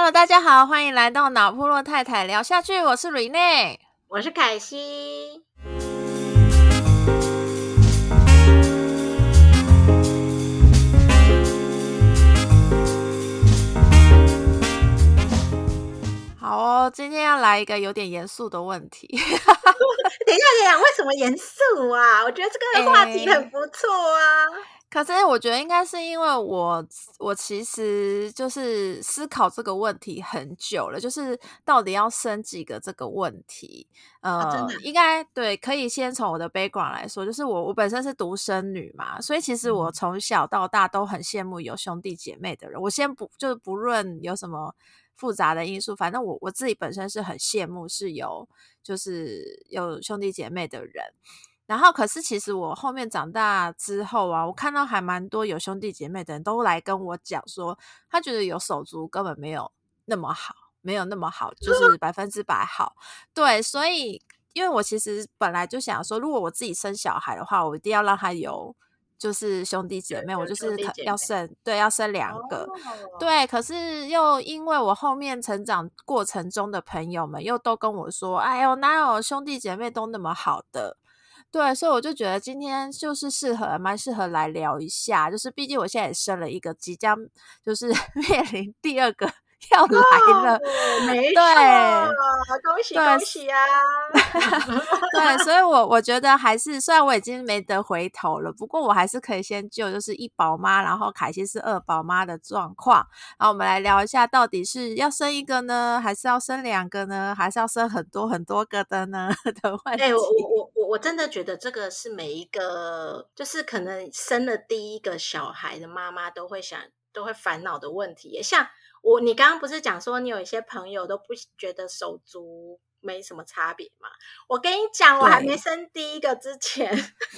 Hello，大家好，欢迎来到脑部落太太聊下去。我是瑞内，我是凯西。好哦，今天要来一个有点严肃的问题。等一下，等一下，为什么严肃啊？我觉得这个话题 很不错啊。可是我觉得应该是因为我我其实就是思考这个问题很久了，就是到底要生几个这个问题。呃，应该对，可以先从我的 background 来说，就是我我本身是独生女嘛，所以其实我从小到大都很羡慕有兄弟姐妹的人。我先不就是不论有什么复杂的因素，反正我我自己本身是很羡慕是有就是有兄弟姐妹的人。然后，可是其实我后面长大之后啊，我看到还蛮多有兄弟姐妹的人都来跟我讲说，他觉得有手足根本没有那么好，没有那么好，就是百分之百好。对，所以因为我其实本来就想说，如果我自己生小孩的话，我一定要让他有就是兄弟姐妹，我就是要生，对，要生两个。对，可是又因为我后面成长过程中的朋友们又都跟我说，哎呦，哪有兄弟姐妹都那么好的？对，所以我就觉得今天就是适合，蛮适合来聊一下。就是毕竟我现在也生了一个，即将就是 面临第二个。要来了，没错，恭喜恭喜啊！对，所以，我我觉得还是，虽然我已经没得回头了，不过我还是可以先救，就是一宝妈，然后凯西是二宝妈的状况。然后我们来聊一下，到底是要生一个呢，还是要生两个呢，还是要生很多很多个的呢？的问题。哎，我我我我真的觉得这个是每一个，就是可能生了第一个小孩的妈妈都会想、都会烦恼的问题，也像。我你刚刚不是讲说你有一些朋友都不觉得手足没什么差别吗？我跟你讲，我还没生第一个之前，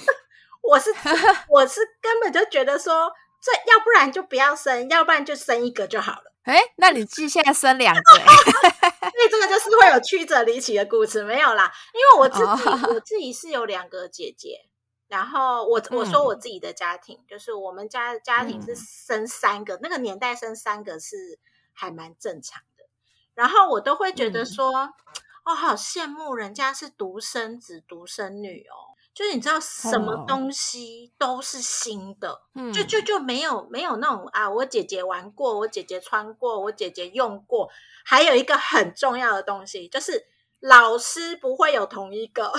我是 我是根本就觉得说，这要不然就不要生，要不然就生一个就好了。哎，那你既现在生两个，所以这个就是会有曲折离奇的故事，没有啦。因为我自己我自己是有两个姐姐，然后我我说我自己的家庭，就是我们家的家庭是生三个，那个年代生三个是。还蛮正常的，然后我都会觉得说，哦，好羡慕人家是独生子、独生女哦，就是你知道什么东西都是新的，就就就没有没有那种啊，我姐姐玩过，我姐姐穿过，我姐姐用过，还有一个很重要的东西就是老师不会有同一个，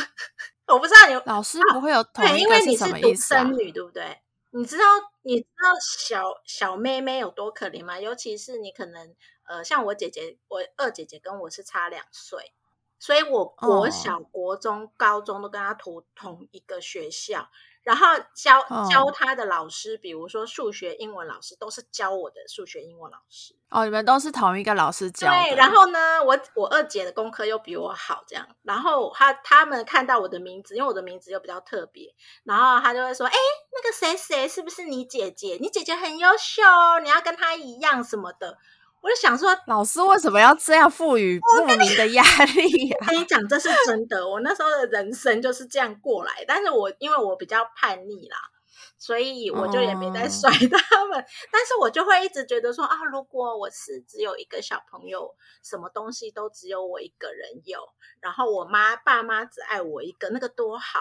我不知道你老师不会有同一个是什么意思啊？女对不对？你知道你知道小小妹妹有多可怜吗？尤其是你可能呃，像我姐姐，我二姐姐跟我是差两岁，所以我国小、国中、高中都跟她读同一个学校。然后教教他的老师，比如说数学、英文老师，都是教我的数学、英文老师。哦，你们都是同一个老师教。对，然后呢，我我二姐的功课又比我好，这样。然后他他们看到我的名字，因为我的名字又比较特别，然后他就会说：“哎，那个谁谁是不是你姐姐？你姐姐很优秀哦，你要跟她一样什么的。”我就想说，老师为什么要这样赋予莫名的压力？我 跟你讲，这是真的。我那时候的人生就是这样过来，但是我因为我比较叛逆啦，所以我就也没再甩他们。但是我就会一直觉得说啊，如果我是只有一个小朋友，什么东西都只有我一个人有，然后我妈爸妈只爱我一个，那个多好。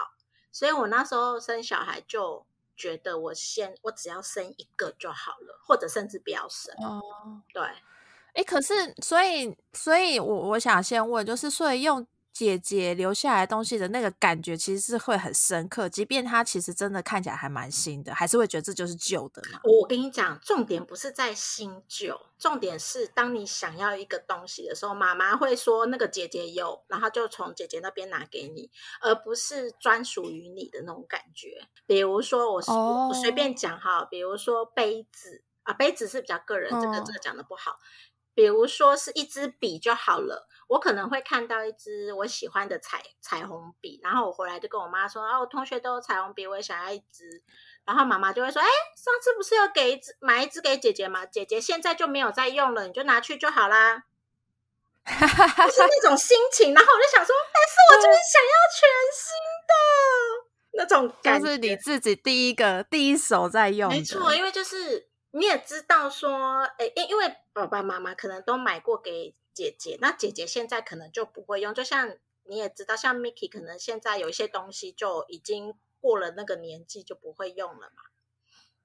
所以我那时候生小孩就觉得，我先我只要生一个就好了，或者甚至不要生。哦，对。哎，可是，所以，所以我我想先问，就是，所以用姐姐留下来东西的那个感觉，其实是会很深刻，即便它其实真的看起来还蛮新的，还是会觉得这就是旧的嘛？我跟你讲，重点不是在新旧，重点是当你想要一个东西的时候，妈妈会说那个姐姐有，然后就从姐姐那边拿给你，而不是专属于你的那种感觉。比如说，我我随便讲哈，比如说杯子啊，杯子是比较个人，这个这个讲的不好。比如说是一支笔就好了，我可能会看到一支我喜欢的彩彩虹笔，然后我回来就跟我妈说：“啊，我同学都有彩虹笔，我也想要一支。”然后妈妈就会说：“哎，上次不是要给一支买一支给姐姐吗？姐姐现在就没有在用了，你就拿去就好啦。”就是那种心情。然后我就想说：“但是我就是想要全新的那种，就是你自己第一个第一手在用，没错，因为就是。”你也知道说，哎，因因为爸爸妈妈可能都买过给姐姐，那姐姐现在可能就不会用。就像你也知道，像 Mickey 可能现在有一些东西就已经过了那个年纪，就不会用了嘛。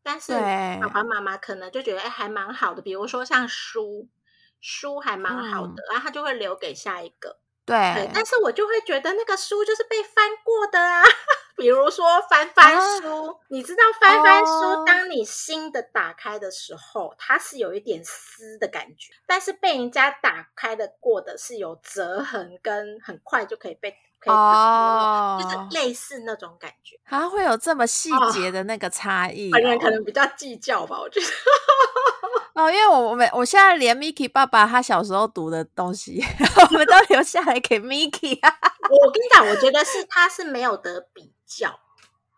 但是爸爸妈妈可能就觉得，哎，还蛮好的。比如说像书，书还蛮好的，然后他就会留给下一个。对，但是我就会觉得那个书就是被翻过的啊，比如说翻翻书，你知道翻翻书，当你新的打开的时候，它是有一点撕的感觉，但是被人家打开的过的是有折痕，跟很快就可以被可以哦，就是类似那种感觉，它会有这么细节的那个差异，本人可能比较计较吧，我觉得。哦，因为我我们我现在连 Mickey 爸爸他小时候读的东西，我们都留下来给 Mickey 啊。我跟你讲，我觉得是他是没有得比较，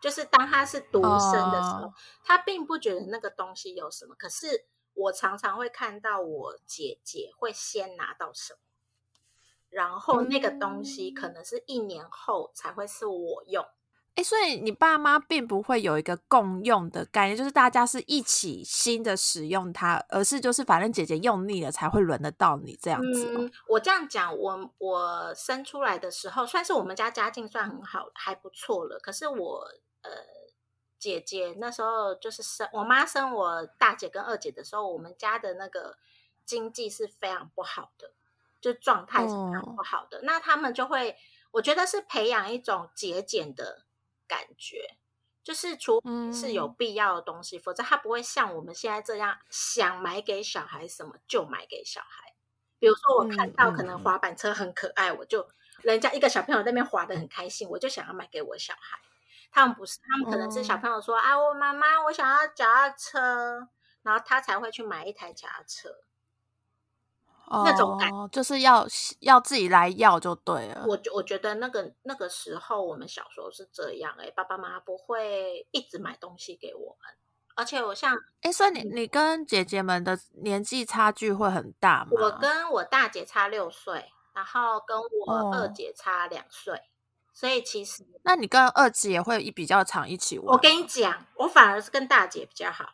就是当他是独生的时候，他并不觉得那个东西有什么。可是我常常会看到我姐姐会先拿到什么，然后那个东西可能是一年后才会是我用。哎，所以你爸妈并不会有一个共用的概念，就是大家是一起新的使用它，而是就是反正姐姐用腻了才会轮得到你这样子。嗯，我这样讲，我我生出来的时候，算是我们家家境算很好，还不错了。可是我呃姐姐那时候就是生我妈生我大姐跟二姐的时候，我们家的那个经济是非常不好的，就状态是非常不好的。那他们就会，我觉得是培养一种节俭的。感觉就是，除是有必要的东西，否则他不会像我们现在这样想买给小孩什么就买给小孩。比如说，我看到可能滑板车很可爱，我就人家一个小朋友那边滑的很开心，我就想要买给我小孩。他们不是，他们可能是小朋友说啊，我妈妈我想要脚踏车，然后他才会去买一台脚踏车。那种感就是要要自己来要就对了。我我觉得那个那个时候我们小时候是这样哎，爸爸妈妈不会一直买东西给我们，而且我像哎，所以你你跟姐姐们的年纪差距会很大吗？我跟我大姐差六岁，然后跟我二姐差两岁，所以其实那你跟二姐会比较常一起玩。我跟你讲，我反而是跟大姐比较好。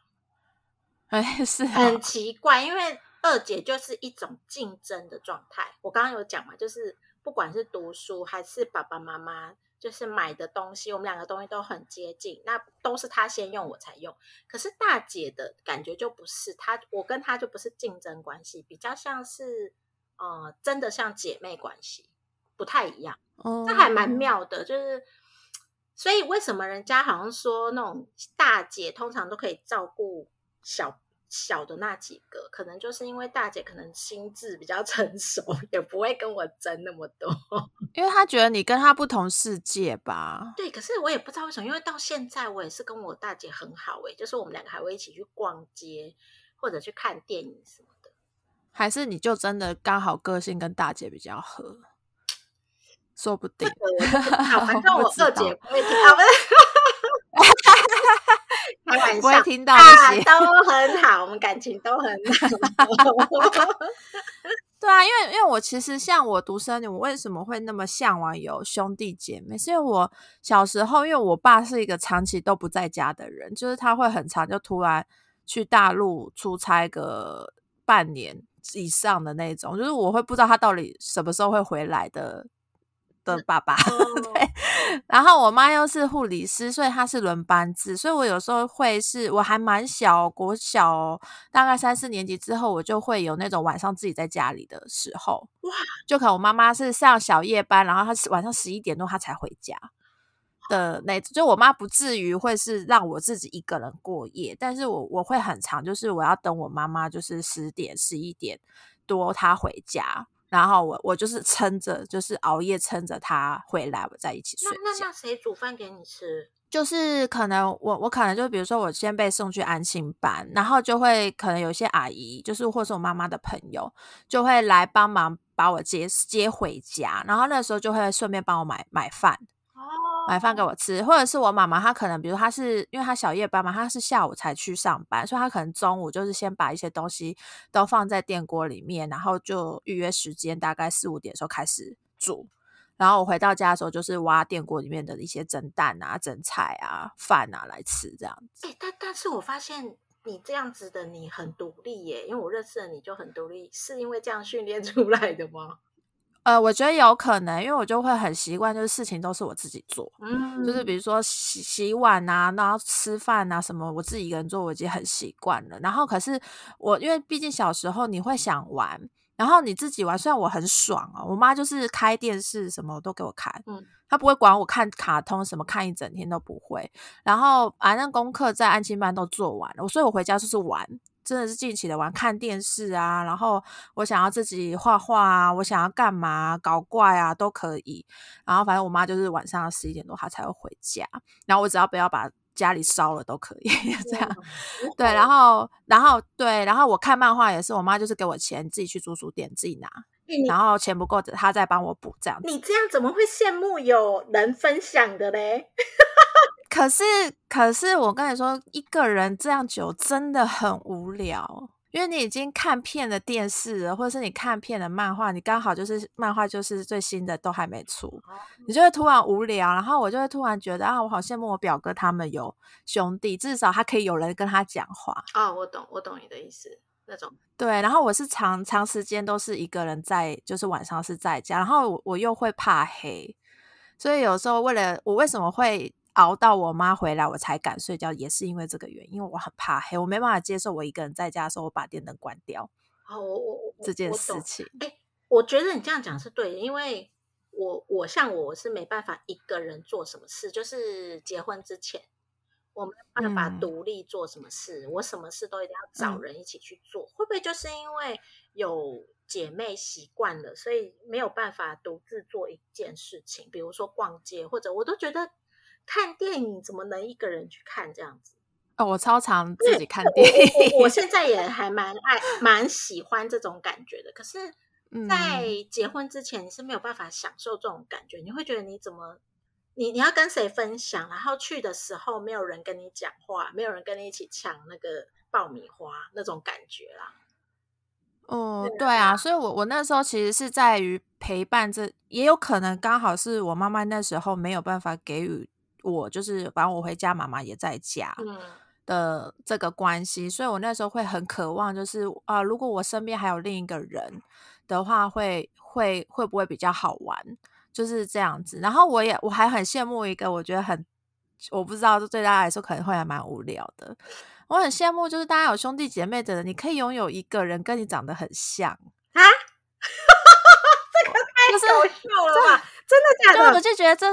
哎，是很奇怪，因为。二姐就是一种竞争的状态。我刚刚有讲嘛，就是不管是读书还是爸爸妈妈，就是买的东西，我们两个东西都很接近，那都是她先用我才用。可是大姐的感觉就不是，她我跟她就不是竞争关系，比较像是呃，真的像姐妹关系，不太一样。哦这还蛮妙的，就是所以为什么人家好像说那种大姐通常都可以照顾小。小的那几个，可能就是因为大姐可能心智比较 成熟，也不会跟我争那么多，因为她觉得你跟她不同世界吧。对，可是我也不知道为什么，因为到现在我也是跟我大姐很好诶，就是我们两个还会一起去逛街或者去看电影什么的。还是你就真的刚好个性跟大姐比较合，说不定。好，反正 我二姐不会听，啊，不是。开玩笑，不会听到都很好，我们感情都很好。对啊，因为因为我其实像我独生女，我为什么会那么向往有兄弟姐妹？是因为我小时候，因为我爸是一个长期都不在家的人，就是他会很长就突然去大陆出差个半年以上的那种，就是我会不知道他到底什么时候会回来的。的爸爸，对，然后我妈又是护理师，所以她是轮班制，所以我有时候会是我还蛮小，国小大概三四年级之后，我就会有那种晚上自己在家里的时候，哇，就可能我妈妈是上小夜班，然后她晚上十一点多她才回家的那种，就我妈不至于会是让我自己一个人过夜，但是我我会很长，就是我要等我妈妈就是十点十一点多她回家。然后我我就是撑着，就是熬夜撑着他回来，我在一起睡。那那那谁煮饭给你吃？就是可能我我可能就比如说我先被送去安心班，然后就会可能有些阿姨，就是或是我妈妈的朋友，就会来帮忙把我接接回家，然后那时候就会顺便帮我买买饭。买饭给我吃，或者是我妈妈，她可能，比如她是因为她小夜班嘛，她是下午才去上班，所以她可能中午就是先把一些东西都放在电锅里面，然后就预约时间，大概四五点的时候开始煮，然后我回到家的时候就是挖电锅里面的一些蒸蛋啊、蒸菜啊、饭啊来吃这样子。但但是我发现你这样子的你很独立耶，因为我认识的你就很独立，是因为这样训练出来的吗？呃，我觉得有可能，因为我就会很习惯，就是事情都是我自己做，嗯，就是比如说洗洗碗啊，然后吃饭啊什么，我自己一个人做，我已经很习惯了。然后可是我，因为毕竟小时候你会想玩。然后你自己玩，虽然我很爽哦，我妈就是开电视什么都给我看，嗯，她不会管我看卡通什么，看一整天都不会。然后反正功课在安亲班都做完了，所以我回家就是玩，真的是尽情的玩，看电视啊。然后我想要自己画画啊，我想要干嘛搞怪啊都可以。然后反正我妈就是晚上十一点多她才会回家，然后我只要不要把。家里烧了都可以 这样，对，然后，然后，对，然后我看漫画也是，我妈就是给我钱，自己去租书店自己拿，然后钱不够的，她再帮我补这样。你这样怎么会羡慕有人分享的嘞？可是，可是我跟你说，一个人这样久真的很无聊。因为你已经看片的电视了，或者是你看片的漫画，你刚好就是漫画就是最新的都还没出，你就会突然无聊，然后我就会突然觉得啊，我好羡慕我表哥他们有兄弟，至少他可以有人跟他讲话。哦，我懂，我懂你的意思，那种对。然后我是长长时间都是一个人在，就是晚上是在家，然后我我又会怕黑，所以有时候为了我为什么会。熬到我妈回来，我才敢睡觉，也是因为这个原因，因为我很怕黑，我没办法接受我一个人在家的时候，我把电灯关掉。哦，我我这件事情，哎，我觉得你这样讲是对的，因为我我像我我是没办法一个人做什么事，就是结婚之前，我没办法独立做什么事，我什么事都一定要找人一起去做。会不会就是因为有姐妹习惯了，所以没有办法独自做一件事情，比如说逛街，或者我都觉得。看电影怎么能一个人去看这样子？哦，我超常自己看电影。我现在也还蛮爱、蛮喜欢这种感觉的。可是，在结婚之前，你是没有办法享受这种感觉。你会觉得你怎么，你你要跟谁分享？然后去的时候没有人跟你讲话，没有人跟你一起抢那个爆米花那种感觉啦。哦，对啊，所以我我那时候其实是在于陪伴，这也有可能刚好是我妈妈那时候没有办法给予。我就是，反正我回家，妈妈也在家的这个关系，所以我那时候会很渴望，就是啊，如果我身边还有另一个人的话，会会会不会比较好玩？就是这样子。然后我也我还很羡慕一个，我觉得很，我不知道对大家来说可能会还蛮无聊的。我很羡慕，就是大家有兄弟姐妹的人，你可以拥有一个人跟你长得很像啊，这个太搞笑了吧？真的假的？我就觉得这。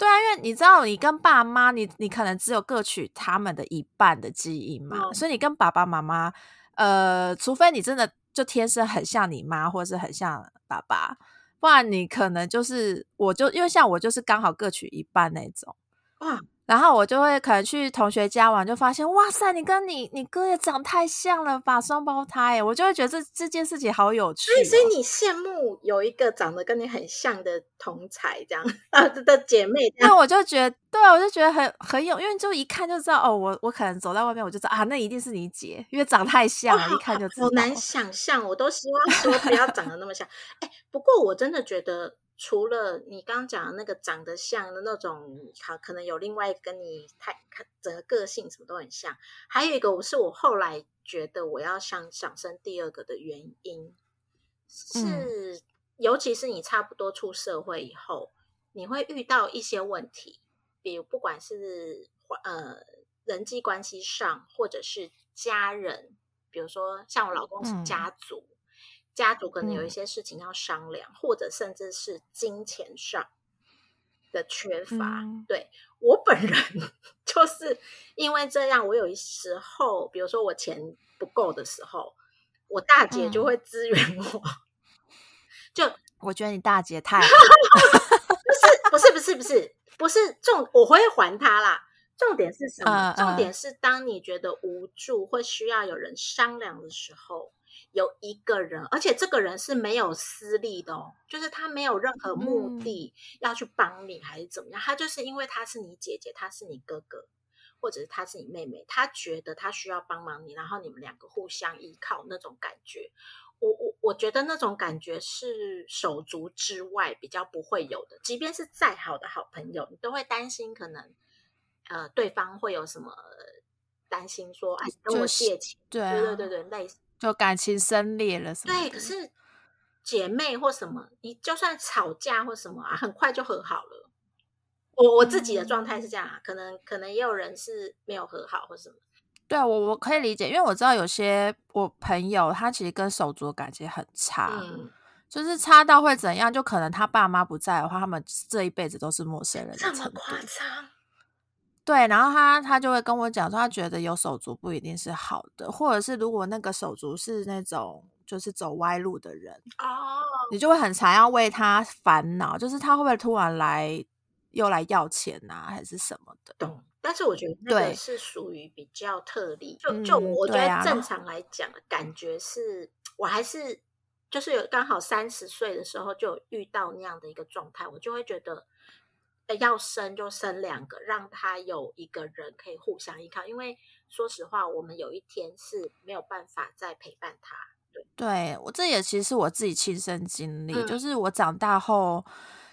对啊，因为你知道，你跟爸妈，你你可能只有各取他们的一半的基因嘛，所以你跟爸爸妈妈，呃，除非你真的就天生很像你妈，或者是很像爸爸，不然你可能就是，我就因为像我就是刚好各取一半那种。哇。然后我就会可能去同学家玩，就发现哇塞，你跟你你哥也长太像了吧，双胞胎！我就会觉得这这件事情好有趣。所以你羡慕有一个长得跟你很像的同才这样 啊的姐妹。那我就觉得，对啊，我就觉得很很有，因为就一看就知道哦，我我可能走在外面，我就知道啊，那一定是你姐，因为长太像了，一看就知道。好难想象，我都希望说不要长得那么像。哎，不过我真的觉得。除了你刚刚讲的那个长得像的那种，好，可能有另外一个跟你太整个个性什么都很像，还有一个我是我后来觉得我要想想生第二个的原因，是尤其是你差不多出社会以后，你会遇到一些问题，比如不管是呃人际关系上，或者是家人，比如说像我老公是家族。家族可能有一些事情要商量，或者甚至是金钱上的缺乏。对我本人 就是因为这样，我有时候，比如说我钱不够的时候，我大姐就会支援我。就我觉得你大姐太 不是不是不是不是不是重，我会还她啦。重点是什么？重点是当你觉得无助或需要有人商量的时候。有一个人，而且这个人是没有私利的哦，就是他没有任何目的要去帮你，还是怎么样？他就是因为他是你姐姐，他是你哥哥，或者是他是你妹妹，他觉得他需要帮忙你，然后你们两个互相依靠那种感觉。我我我觉得那种感觉是手足之外比较不会有的，即便是再好的好朋友，你都会担心可能呃对方会有什么。担心说，哎，跟我借钱，对对对对对，类似就感情生裂了什么？对，可是姐妹或什么，你就算吵架或什么啊，很快就和好了。我我自己的状态是这样啊，可能可能也有人是没有和好或什么。对啊，我我可以理解，因为我知道有些我朋友他其实跟手足感情很差，就是差到会怎样，就可能他爸妈不在的话，他们这一辈子都是陌生人。这么夸张？对，然后他他就会跟我讲说，他觉得有手足不一定是好的，或者是如果那个手足是那种就是走歪路的人哦，你就会很常要为他烦恼，就是他会不会突然来又来要钱啊，还是什么的？懂。但是我觉得那个是属于比较特例，就就我觉得正常来讲，感觉是我还是就是有刚好三十岁的时候就遇到那样的一个状态，我就会觉得。要生就生两个，让他有一个人可以互相依靠。因为说实话，我们有一天是没有办法再陪伴他。对，对我这也其实是我自己亲身经历，就是我长大后。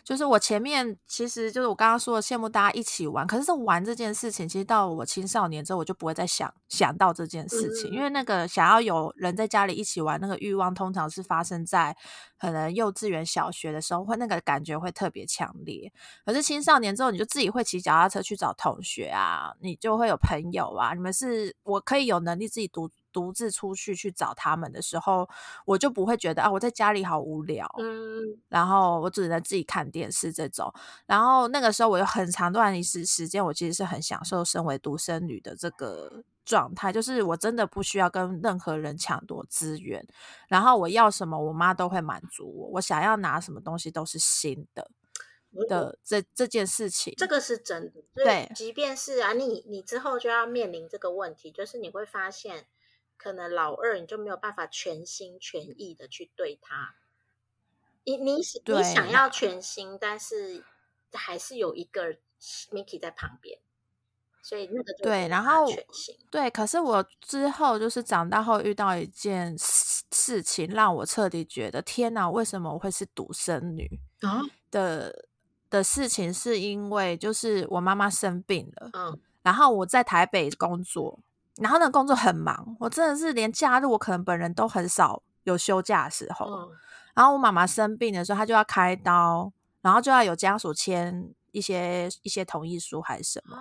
就是我前面其实就是我刚刚说的羡慕大家一起玩，可是玩这件事情，其实到我青少年之后，我就不会再想想到这件事情，因为那个想要有人在家里一起玩那个欲望，通常是发生在可能幼稚园、小学的时候，会那个感觉会特别强烈。可是青少年之后，你就自己会骑脚踏车去找同学啊，你就会有朋友啊，你们是我可以有能力自己独。独自出去去找他们的时候，我就不会觉得啊，我在家里好无聊，嗯，然后我只能自己看电视这种。然后那个时候，我有很长段时时间，我其实是很享受身为独生女的这个状态，就是我真的不需要跟任何人抢夺资源，然后我要什么，我妈都会满足我，我想要拿什么东西都是新的的这这件事情，这个是真的。对，即便是啊，你你之后就要面临这个问题，就是你会发现。可能老二你就没有办法全心全意的去对他，你你你想要全心，但是还是有一个 Miki 在旁边，所以那个对，然后对，可是我之后就是长大后遇到一件事情，让我彻底觉得天哪，为什么我会是独生女啊？的的事情是因为就是我妈妈生病了，嗯，然后我在台北工作。然后那个工作很忙，我真的是连假日我可能本人都很少有休假的时候。然后我妈妈生病的时候，她就要开刀，然后就要有家属签一些一些同意书还是什么。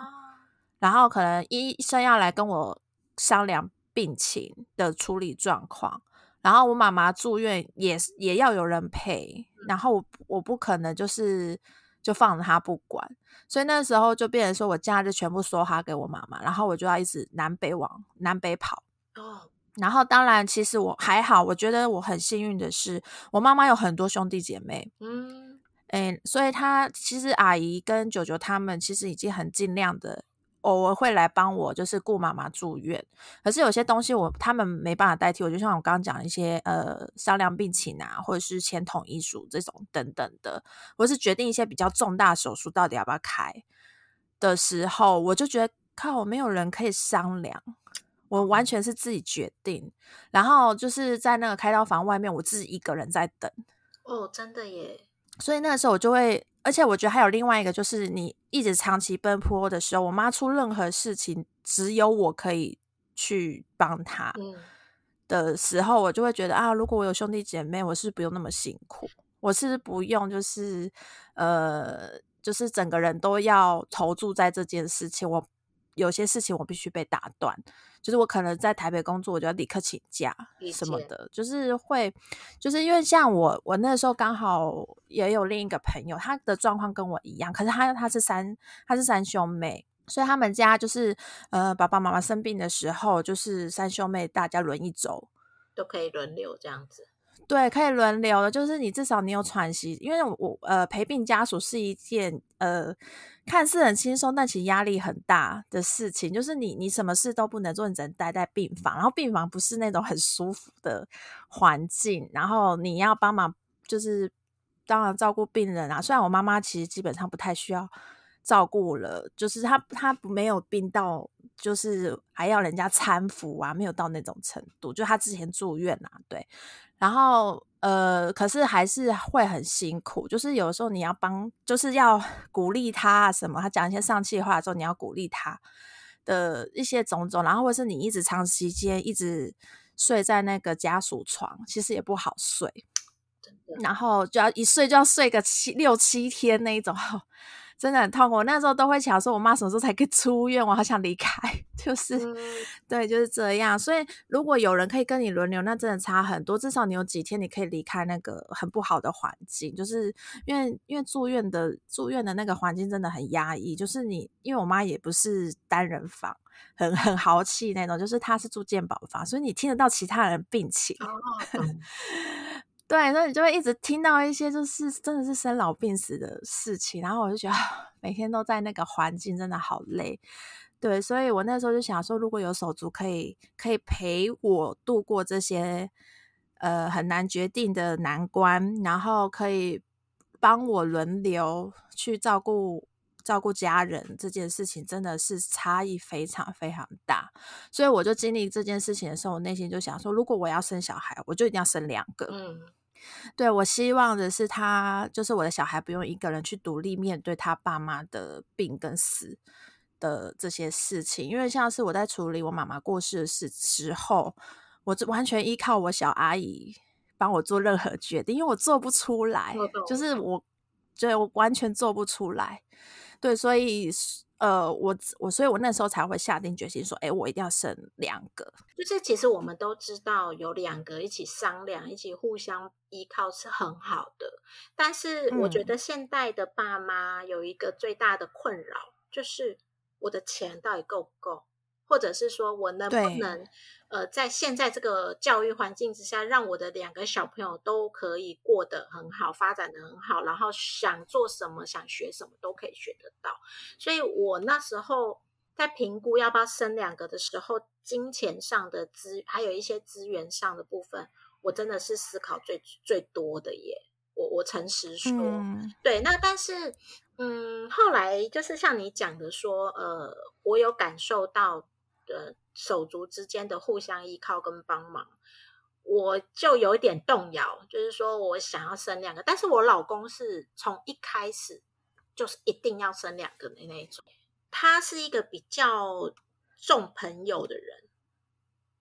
然后可能医生要来跟我商量病情的处理状况。然后我妈妈住院也也要有人陪，然后我我不可能就是就放着他不管。所以那时候就变成说，我假日全部梭哈给我妈妈，然后我就要一直南北往南北跑。哦，然后当然其实我还好，我觉得我很幸运的是，我妈妈有很多兄弟姐妹。嗯，哎，所以她其实阿姨跟舅舅他们其实已经很尽量的。偶尔会来帮我，就是顾妈妈住院。可是有些东西我他们没办法代替我，就像我刚刚讲一些呃商量病情啊，或者是签统一书这种等等的，或是决定一些比较重大手术到底要不要开的时候，我就觉得靠，没有人可以商量，我完全是自己决定。然后就是在那个开刀房外面，我自己一个人在等。哦，真的耶！所以那个时候我就会。而且我觉得还有另外一个，就是你一直长期奔波的时候，我妈出任何事情，只有我可以去帮她的时候，我就会觉得啊，如果我有兄弟姐妹，我是不用那么辛苦，我是不用就是呃，就是整个人都要投注在这件事情，我有些事情我必须被打断。就是我可能在台北工作，我就要立刻请假什么的，就是会，就是因为像我，我那时候刚好也有另一个朋友，他的状况跟我一样，可是他他是三他是三兄妹，所以他们家就是呃爸爸妈妈生病的时候，就是三兄妹大家轮一周，都可以轮流这样子。对，可以轮流的，就是你至少你有喘息，因为我呃陪病家属是一件呃看似很轻松，但其实压力很大的事情。就是你你什么事都不能做，你只能待在病房，然后病房不是那种很舒服的环境，然后你要帮忙，就是当然照顾病人啊。虽然我妈妈其实基本上不太需要照顾了，就是她她没有病到就是还要人家搀扶啊，没有到那种程度，就她之前住院啊，对。然后，呃，可是还是会很辛苦，就是有时候你要帮，就是要 鼓励他什么，他讲一些丧气的话的时候，你要鼓励他的一些种种，然后或是你一直长时间一直睡在那个家属床，其实也不好睡，然后就要一睡就要睡个七六七天那一种。真的很痛苦，那时候都会想说，我妈什么时候才可以出院？我好想离开，就是对，就是这样。所以如果有人可以跟你轮流，那真的差很多。至少你有几天你可以离开那个很不好的环境，就是因为因为住院的住院的那个环境真的很压抑。就是你，因为我妈也不是单人房，很很豪气那种，就是她是住健保房，所以你听得到其他人病情。对，所以你就会一直听到一些就是真的是生老病死的事情，然后我就觉得 每天都在那个环境真的好累。对，所以我那时候就想说，如果有手足可以可以陪我度过这些呃很难决定的难关，然后可以帮我轮流去照顾照顾家人，这件事情真的是差异非常非常大。所以我就经历这件事情的时候，我内心就想说，如果我要生小孩，我就一定要生两个。嗯。对我希望的是，他就是我的小孩，不用一个人去独立面对他爸妈的病跟死的这些事情。因为像是我在处理我妈妈过世的事时候，我完全依靠我小阿姨帮我做任何决定，因为我做不出来，就是我，对我完全做不出来。对，所以。呃，我我，所以我那时候才会下定决心说，哎，我一定要生两个。就是其实我们都知道，有两个一起商量、一起互相依靠是很好的。但是我觉得现代的爸妈有一个最大的困扰，就是我的钱到底够不够？或者是说我能不能，呃，在现在这个教育环境之下，让我的两个小朋友都可以过得很好，发展的很好，然后想做什么、想学什么都可以学得到。所以我那时候在评估要不要生两个的时候，金钱上的资，还有一些资源上的部分，我真的是思考最最多的耶。我我诚实说，对，那但是，嗯，后来就是像你讲的说，呃，我有感受到。的手足之间的互相依靠跟帮忙，我就有一点动摇，就是说我想要生两个，但是我老公是从一开始就是一定要生两个的那种，他是一个比较重朋友的人，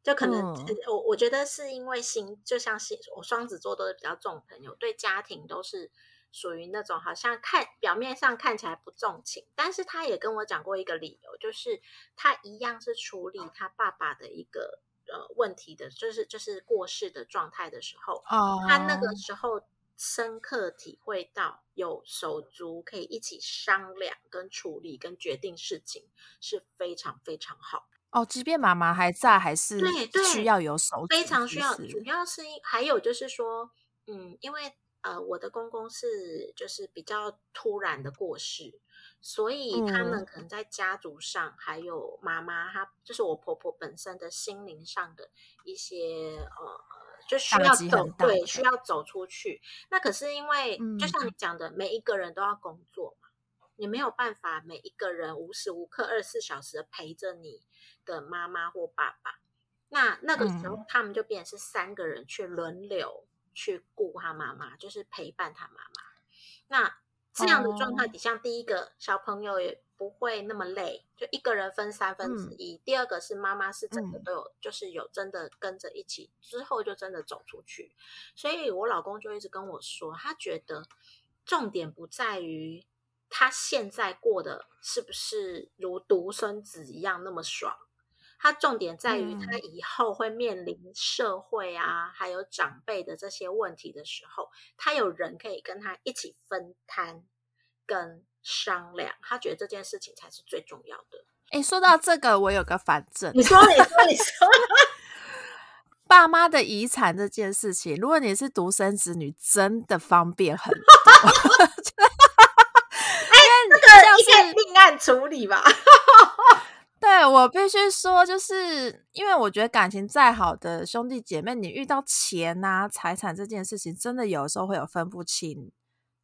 就可能我我觉得是因为星就像星我双子座都是比较重朋友，对家庭都是。属于那种好像看表面上看起来不重情，但是他也跟我讲过一个理由，就是他一样是处理他爸爸的一个呃问题的，就是就是过世的状态的时候，哦他那个时候深刻体会到有手足可以一起商量、跟处理、跟决定事情是非常非常好。哦，即便妈妈还在，还是需要有手，非常需要。主要是还有就是说，嗯，因为。呃，我的公公是就是比较突然的过世，所以他们可能在家族上，还有妈妈，她就是我婆婆本身的心灵上的一些呃，就需要走对，需要走出去。那可是因为就像你讲的，每一个人都要工作嘛，你没有办法每一个人无时无刻二十四小时的陪着你的妈妈或爸爸。那那个时候，他们就变成是三个人去轮流。去顾他妈妈，就是陪伴他妈妈。那这样的状态底下，第一个小朋友也不会那么累，就一个人分三分之一。第二个是妈妈是整个都有，就是有真的跟着一起，之后就真的走出去。所以我老公就一直跟我说，他觉得重点不在于他现在过的是不是如独生子一样那么爽。它重点在于，他以后会面临社会啊，还有长辈的这些问题的时候，他有人可以跟他一起分摊跟商量。他觉得这件事情才是最重要的。哎，说到这个，我有个反证。你说，你说，你说，爸妈的遗产这件事情，如果你是独生子女，真的方便很多。哎，这个应该另案处理吧。对我必须说，就是因为我觉得感情再好的兄弟姐妹，你遇到钱啊、财产这件事情，真的有时候会有分不清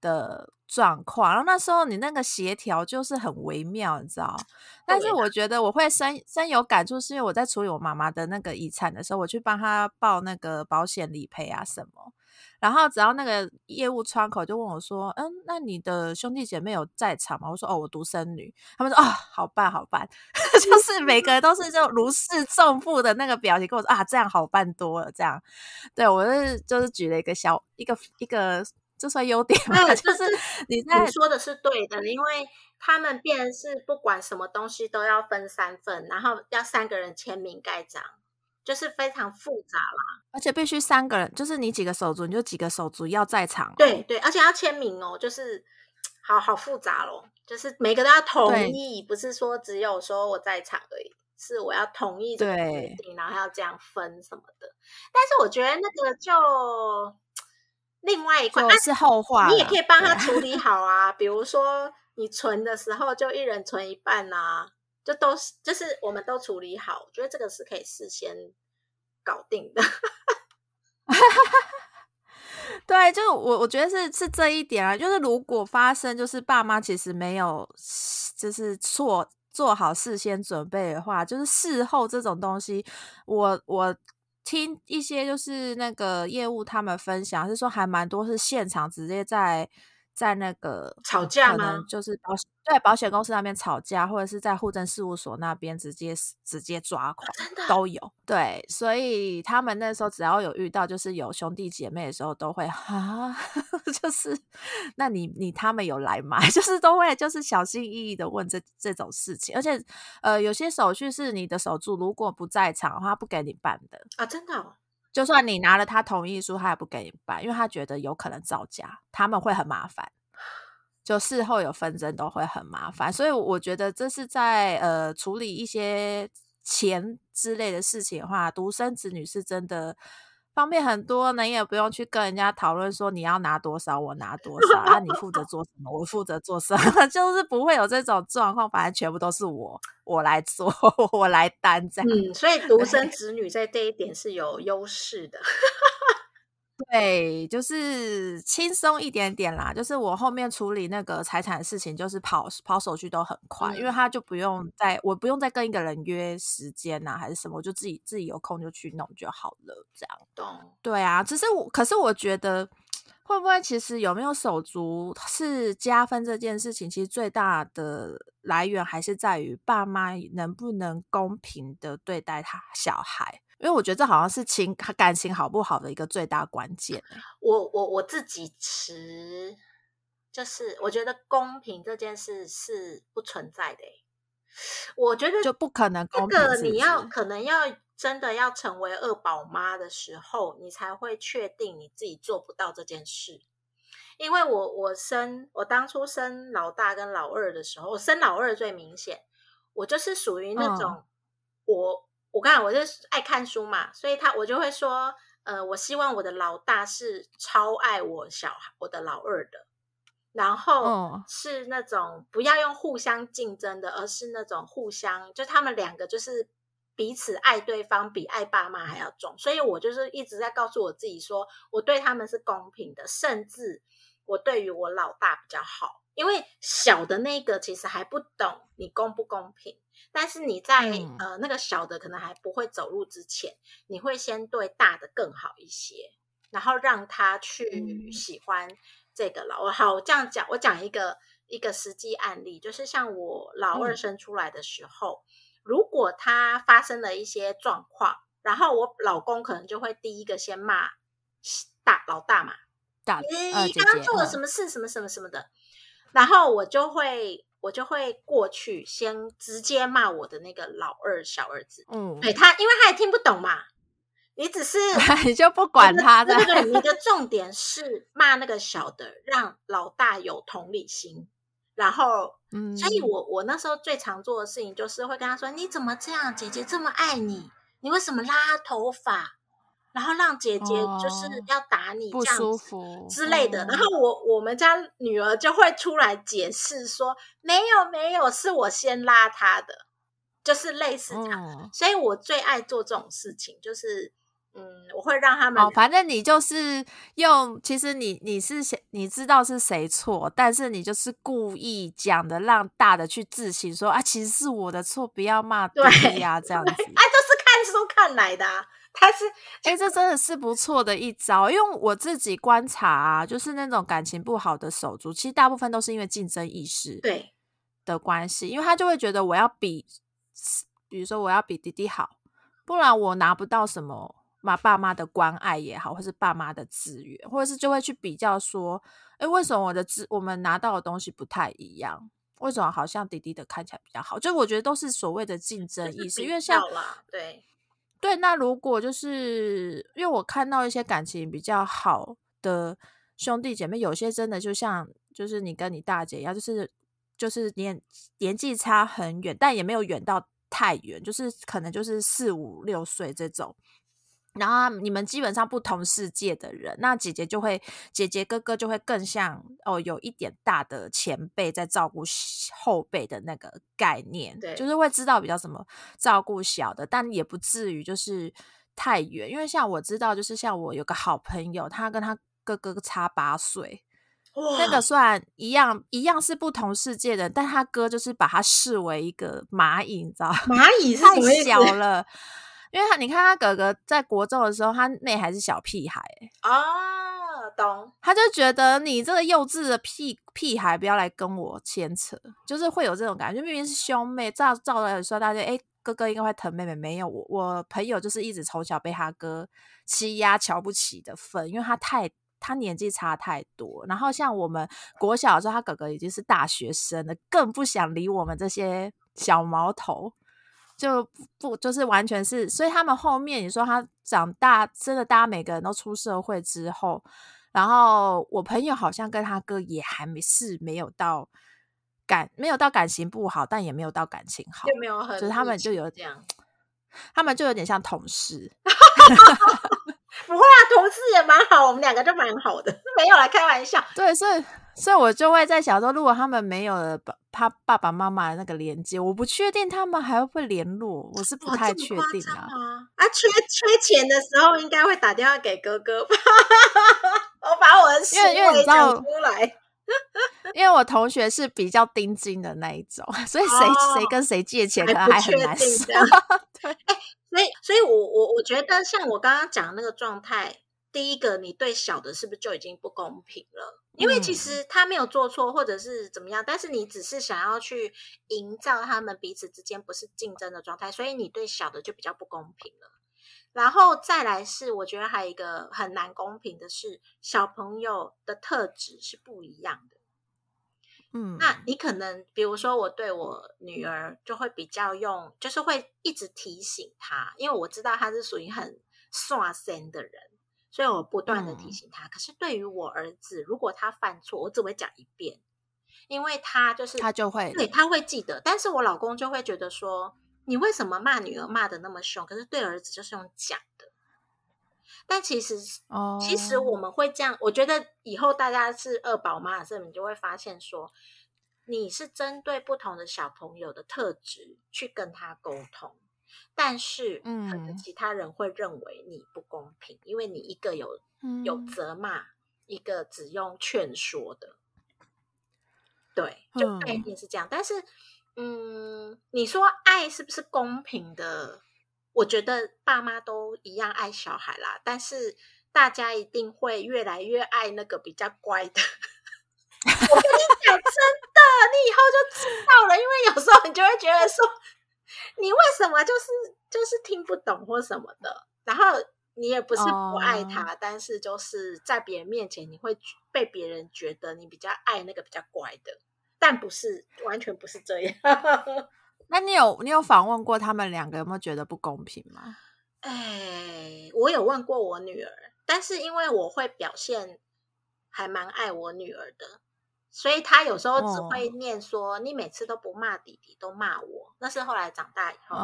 的状况。然后那时候你那个协调就是很微妙，你知道？但是我觉得我会深深有感触，是因为我在处理我妈妈的那个遗产的时候，我去帮她报那个保险理赔啊什么。然后只要那个业务窗口就问我说：“嗯，那你的兄弟姐妹有在场吗？”我说：“哦，我独生女。”他们说：“啊，好办，好办。”就是每个人都是就如释重负的那个表情，跟我说：“啊，这样好办多了。”这样，对我是就是举了一个小一个一个，这算优点吗？就是你在说的是对的，因为他们便是不管什么东西都要分三份，然后要三个人签名盖章。就是非常复杂啦，而且必须三个人，就是你几个手足，你就几个手足要在场。对对，而且要签名哦，就是好好复杂咯，就是每个都要同意，不是说只有说我在场而已，是我要同意这个决定，然后要这样分什么的。但是我觉得那个就另外一块是后话，你也可以帮他处理 好啊。比如说你存的时候，就一人存一半啊。就都是，就是我们都处理好，我觉得这个是可以事先搞定的。对，就我我觉得是是这一点啊，就是如果发生就是爸妈其实没有就是做做好事先准备的话，就是事后这种东西，我我听一些就是那个业务他们分享是说还蛮多是现场直接在。在那个吵架吗？就是保险对保险公司那边吵架，或者是在户政事务所那边直接直接抓狂，真的都有。对，所以他们那时候只要有遇到就是有兄弟姐妹的时候，都会啊，就是那你你他们有来吗？就是都会就是小心翼翼的问这这种事情，而且呃有些手续是你的手足如果不在场的话，不给你办的啊，真的。就算你拿了他同意书，他也不给你办，因为他觉得有可能造假，他们会很麻烦，就事后有纷争都会很麻烦。所以我觉得这是在呃处理一些钱之类的事情的话，独生子女是真的。方便很多，你也不用去跟人家讨论说你要拿多少，我拿多少，那你负责做什么，我负责做什么，就是不会有这种状况，反正全部都是我，我来做，我来担这样。嗯，所以独生子女在这一点是有优势的。对，就是轻松一点点啦。就是我后面处理那个财产的事情，就是跑跑手续都很快，因为他就不用再，我不用再跟一个人约时间呐，还是什么，我就自己自己有空就去弄就好了。这样，懂？对啊，只是我，可是我觉得，会不会其实有没有手足是加分这件事情，其实最大的来源还是在于爸妈能不能公平的对待他小孩。因为我觉得这好像是情感情好不好的一个最大关键。我我我自己持，就是我觉得公平这件事是不存在的。我觉得就不可能公平。这个你要可能要真的要成为二宝妈的时候，你才会确定你自己做不到这件事。因为我我生我当初生老大跟老二的时候，我生老二最明显，我就是属于那种我。我看我是爱看书嘛，所以他我就会说，呃，我希望我的老大是超爱我小孩，我的老二的，然后是那种不要用互相竞争的，而是那种互相，就他们两个就是彼此爱对方，比爱爸妈还要重。所以我就是一直在告诉我自己说，我对他们是公平的，甚至我对于我老大比较好，因为小的那个其实还不懂你公不公平。但是你在呃那个小的可能还不会走路之前，你会先对大的更好一些，然后让他去喜欢这个老二。好，我这样讲，我讲一个一个实际案例，就是像我老二生出来的时候，如果他发生了一些状况，然后我老公可能就会第一个先骂大老大嘛，大你刚刚做了什么事，什么什么什么的，然后我就会。我就会过去，先直接骂我的那个老二小儿子。嗯，对他，因为他也听不懂嘛。你只是 你就不管他的，对对，你的重点是骂那个小的，让老大有同理心。然后，嗯，所以我我那时候最常做的事情就是会跟他说：“你怎么这样？姐姐这么爱你，你为什么拉头发？”然后让姐姐就是要打你这样子之类的，然后我我们家女儿就会出来解释说没有没有，是我先拉她的，就是类似这样。所以我最爱做这种事情，就是嗯，我会让他们，反正你就是用，其实你你是谁，你知道是谁错，但是你就是故意讲的，让大的去自省说啊，其实是我的错，不要骂对呀，这样 子，哎，都是看书看来的。他是，哎，这真的是不错的一招。因为我自己观察啊，就是那种感情不好的手足，其实大部分都是因为竞争意识对的关系，因为他就会觉得我要比，比如说我要比弟弟好，不然我拿不到什么妈爸妈的关爱也好，或是爸妈的资源，或者是就会去比较说，哎，为什么我的资我们拿到的东西不太一样？为什么好像弟弟的看起来比较好？就我觉得都是所谓的竞争意识，因为像对。对，那如果就是因为我看到一些感情比较好的兄弟姐妹，有些真的就像就是你跟你大姐一样，就是就是年年纪差很远，但也没有远到太远，就是可能就是四五六岁这种。然后你们基本上不同世界的人，那姐姐就会，姐姐哥哥就会更像哦，有一点大的前辈在照顾后辈的那个概念，对，就是会知道比较怎么照顾小的，但也不至于就是太远，因为像我知道，就是像我有个好朋友，他跟他哥哥差八岁，那个算一样一样是不同世界的，但他哥就是把他视为一个蚂蚁，你知道蚂蚁太小 了。因为他，你看他哥哥在国中的时候，他妹还是小屁孩哦，懂？他就觉得你这个幼稚的屁屁孩，不要来跟我牵扯，就是会有这种感觉。明明是兄妹，照照来说，大家哎，哥哥应该会疼妹妹，没有我，我朋友就是一直从小被他哥欺压、瞧不起的份，因为他太他年纪差太多。然后像我们国小的时候，他哥哥已经是大学生了，更不想理我们这些小毛头。就不就是完全是，所以他们后面你说他长大，真的大家每个人都出社会之后，然后我朋友好像跟他哥也还没是没有到感没有到感情不好，但也没有到感情好，就没有很，就是他们就有这样，他们就有点像同事，不会啊，同事也蛮好，我们两个就蛮好的，没有来开玩笑，对，所以。所以我就会在想说，如果他们没有了爸他爸爸妈妈的那个连接，我不确定他们还会不会联络，我是不太确定啊。啊，缺缺钱的时候应该会打电话给哥哥吧？我把我的因为因为你知道出来，因为我同学是比较钉金的那一种，所以谁谁跟谁借钱可能还很难说。对，哎，所以所以我我我觉得像我刚刚讲那个状态。第一个，你对小的是不是就已经不公平了？因为其实他没有做错，或者是怎么样，但是你只是想要去营造他们彼此之间不是竞争的状态，所以你对小的就比较不公平了。然后再来是，我觉得还有一个很难公平的是，小朋友的特质是不一样的。嗯，那你可能比如说，我对我女儿就会比较用，就是会一直提醒她，因为我知道她是属于很耍身的人。所以我不断的提醒他，可是对于我儿子，如果他犯错，我只会讲一遍，因为他就是他就会对他会记得。但是我老公就会觉得说，你为什么骂女儿骂的那么凶？可是对儿子就是用讲的。但其实，哦，其实我们会这样。我觉得以后大家是二宝妈的时候，你就会发现说，你是针对不同的小朋友的特质去跟他沟通。但是，嗯，可能其他人会认为你不公平，因为你一个有有责骂，一个只用劝说的，对，就概念是这样。但是，嗯，你说爱是不是公平的？我觉得爸妈都一样爱小孩啦，但是大家一定会越来越爱那个比较乖的。我跟你讲，真的，你以后就知道了，因为有时候你就会觉得说。你为什么就是就是听不懂或什么的？然后你也不是不爱他，但是就是在别人面前，你会被别人觉得你比较爱那个比较乖的，但不是完全不是这样。那你有你有访问过他们两个有没有觉得不公平吗？哎，我有问过我女儿，但是因为我会表现还蛮爱我女儿的。所以他有时候只会念说：“你每次都不骂弟弟，都骂我。”那是后来长大以后，